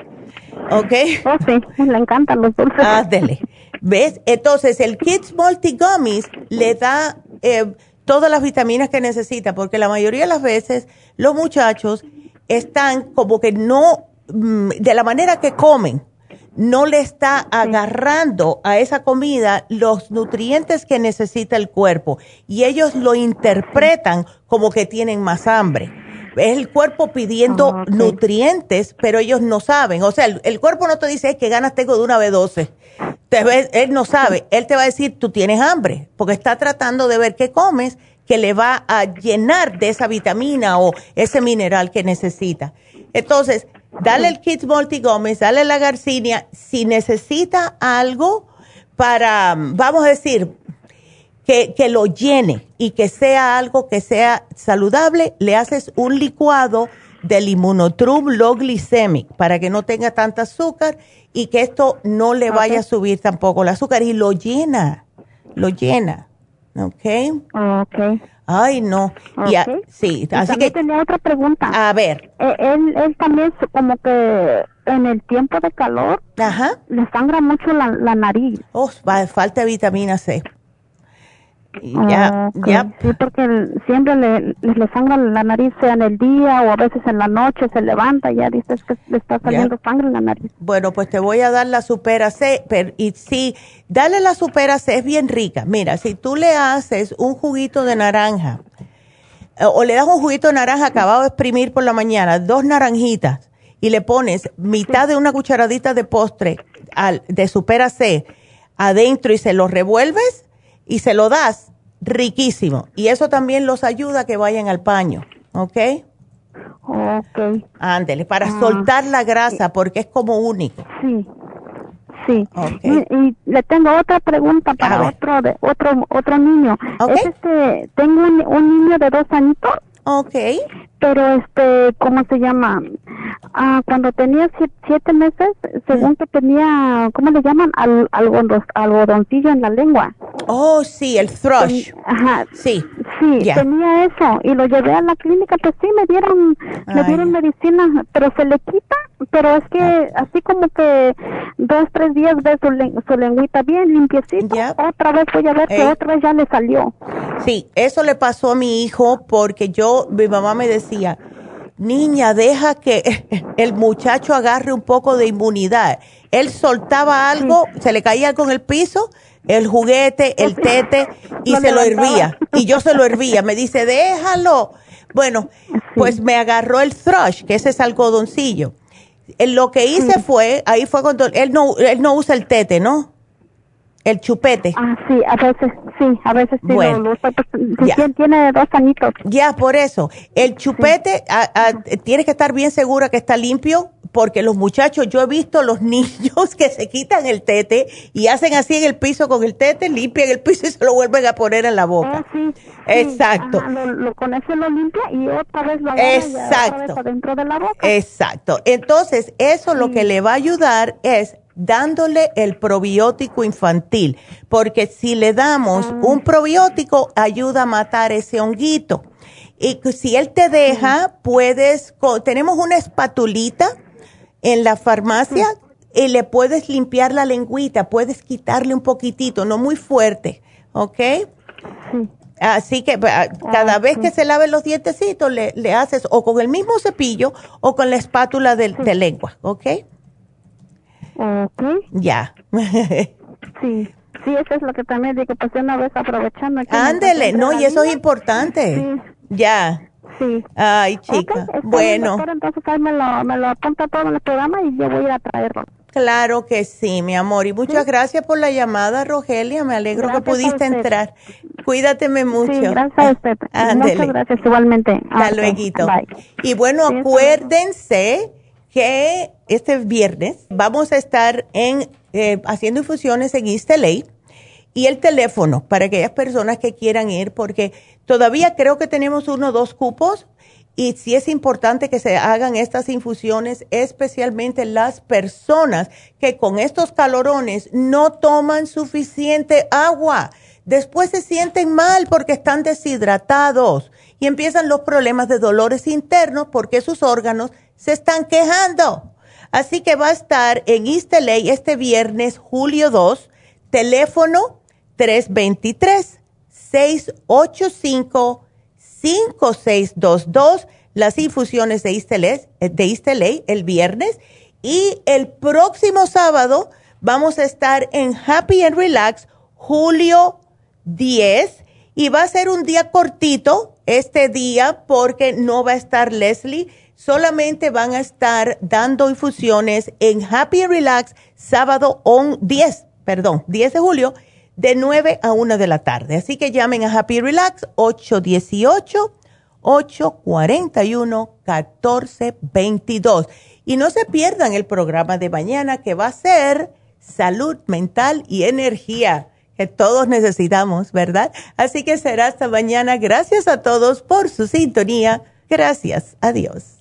¿Ok? Oh, sí, le encantan los dulces. Ándele. ¿Ves? Entonces, el Kids Multi Gummies le da eh, todas las vitaminas que necesita, porque la mayoría de las veces los muchachos están como que no, mm, de la manera que comen, no le está agarrando a esa comida los nutrientes que necesita el cuerpo y ellos lo interpretan como que tienen más hambre. Es el cuerpo pidiendo ah, nutrientes, pero ellos no saben. O sea, el, cuerpo no te dice que ganas tengo de una B12. Te, él no sabe. Él te va a decir, tú tienes hambre, porque está tratando de ver qué comes que le va a llenar de esa vitamina o ese mineral que necesita. Entonces, dale el Kids Multi Gómez, dale la Garcinia. Si necesita algo para, vamos a decir, que, que, lo llene y que sea algo que sea saludable, le haces un licuado del inmunotrum low glycemic para que no tenga tanta azúcar y que esto no le vaya a subir tampoco el azúcar y lo llena, lo llena. ¿Ok? Ok. Ay, no. sí, así que tenía otra pregunta. A ver. Eh, él, él también como que en el tiempo de calor Ajá. le sangra mucho la, la nariz. Oh, falta vitamina C. Ya, ya. Sí, porque siempre le, le, sangra la nariz, sea en el día o a veces en la noche se levanta y ya dices que le está saliendo sangre en la nariz. Bueno, pues te voy a dar la supera C, pero, y sí, dale la supera C, es bien rica. Mira, si tú le haces un juguito de naranja, o le das un juguito de naranja acabado de exprimir por la mañana, dos naranjitas, y le pones mitad de una cucharadita de postre al, de supera C adentro y se lo revuelves, y se lo das, riquísimo. Y eso también los ayuda a que vayan al paño, ¿ok? Ok. Ándele, para ah. soltar la grasa, porque es como único. Sí. Sí. Y, le tengo otra pregunta para otro de, otro otro niño. Es este, tengo un, un niño de dos añitos. Ok pero este, ¿cómo se llama? Ah, cuando tenía siete, meses, según que tenía, ¿cómo le llaman? Al, algodoncillo en la lengua. Oh, sí, el thrush. ajá. Sí. Sí, tenía eso y lo llevé a la clínica, pues sí, me dieron, me dieron medicina, pero se le quita, pero es que ah. así como que dos, tres días ve su, su lengüita bien limpiecita, otra vez voy a ver que otra vez ya le salió. Sí, eso le pasó a mi hijo porque yo, mi mamá me decía, niña, deja que el muchacho agarre un poco de inmunidad. Él soltaba algo, se le caía con el piso, el juguete, el tete, y se lo hervía. Y yo se lo hervía. Me dice, déjalo. Bueno, pues me agarró el thrush, que ese es algodoncillo. Lo que hice fue, ahí fue cuando, él no, él no usa el tete, ¿no? El chupete. Ah, sí, a veces, sí, a veces sí. Bueno, pues, tiene dos añitos. Ya, por eso. El chupete, tienes que estar bien segura que está limpio, porque los muchachos, yo he visto los niños que se quitan el tete y hacen así en el piso con el tete, limpian el piso y se lo vuelven a poner en la boca. Ah, sí, Exacto. lo, con eso lo limpia y otra vez lo Exacto. de la boca. Exacto. Entonces, eso lo que le va a ayudar es dándole el probiótico infantil, porque si le damos un probiótico, ayuda a matar ese honguito. Y si él te deja, puedes, tenemos una espatulita en la farmacia y le puedes limpiar la lengüita, puedes quitarle un poquitito, no muy fuerte, ¿ok? Así que ah, cada vez que se lave los dientecitos, le, le, haces o con el mismo cepillo o con la espátula de, de lengua, ¿ok? Ok. Ya. sí. Sí, eso es lo que también digo, pues una vez aprovechando. Ándele, no, y eso es importante. Sí. Ya. Sí. Ay, chica. bueno. entonces ahí me lo, me lo apunta todo en el programa y yo voy a traerlo. Claro que sí, mi amor. Y muchas gracias por la llamada, Rogelia. Me alegro que pudiste entrar. Cuídateme mucho. Sí, gracias a usted. Muchas gracias, igualmente. Hasta luego. Y bueno, acuérdense que este viernes vamos a estar en, eh, haciendo infusiones en East y el teléfono para aquellas personas que quieran ir, porque todavía creo que tenemos uno o dos cupos y sí es importante que se hagan estas infusiones, especialmente las personas que con estos calorones no toman suficiente agua. Después se sienten mal porque están deshidratados y empiezan los problemas de dolores internos porque sus órganos se están quejando. Así que va a estar en East este viernes, julio 2, teléfono 323-685-5622, las infusiones de East, de el viernes. Y el próximo sábado vamos a estar en Happy and Relax, julio 10, y va a ser un día cortito este día porque no va a estar Leslie solamente van a estar dando infusiones en Happy Relax sábado on 10, perdón, 10 de julio de 9 a 1 de la tarde. Así que llamen a Happy Relax 818 841 1422 y no se pierdan el programa de mañana que va a ser salud mental y energía que todos necesitamos, ¿verdad? Así que será hasta mañana. Gracias a todos por su sintonía. Gracias. Adiós.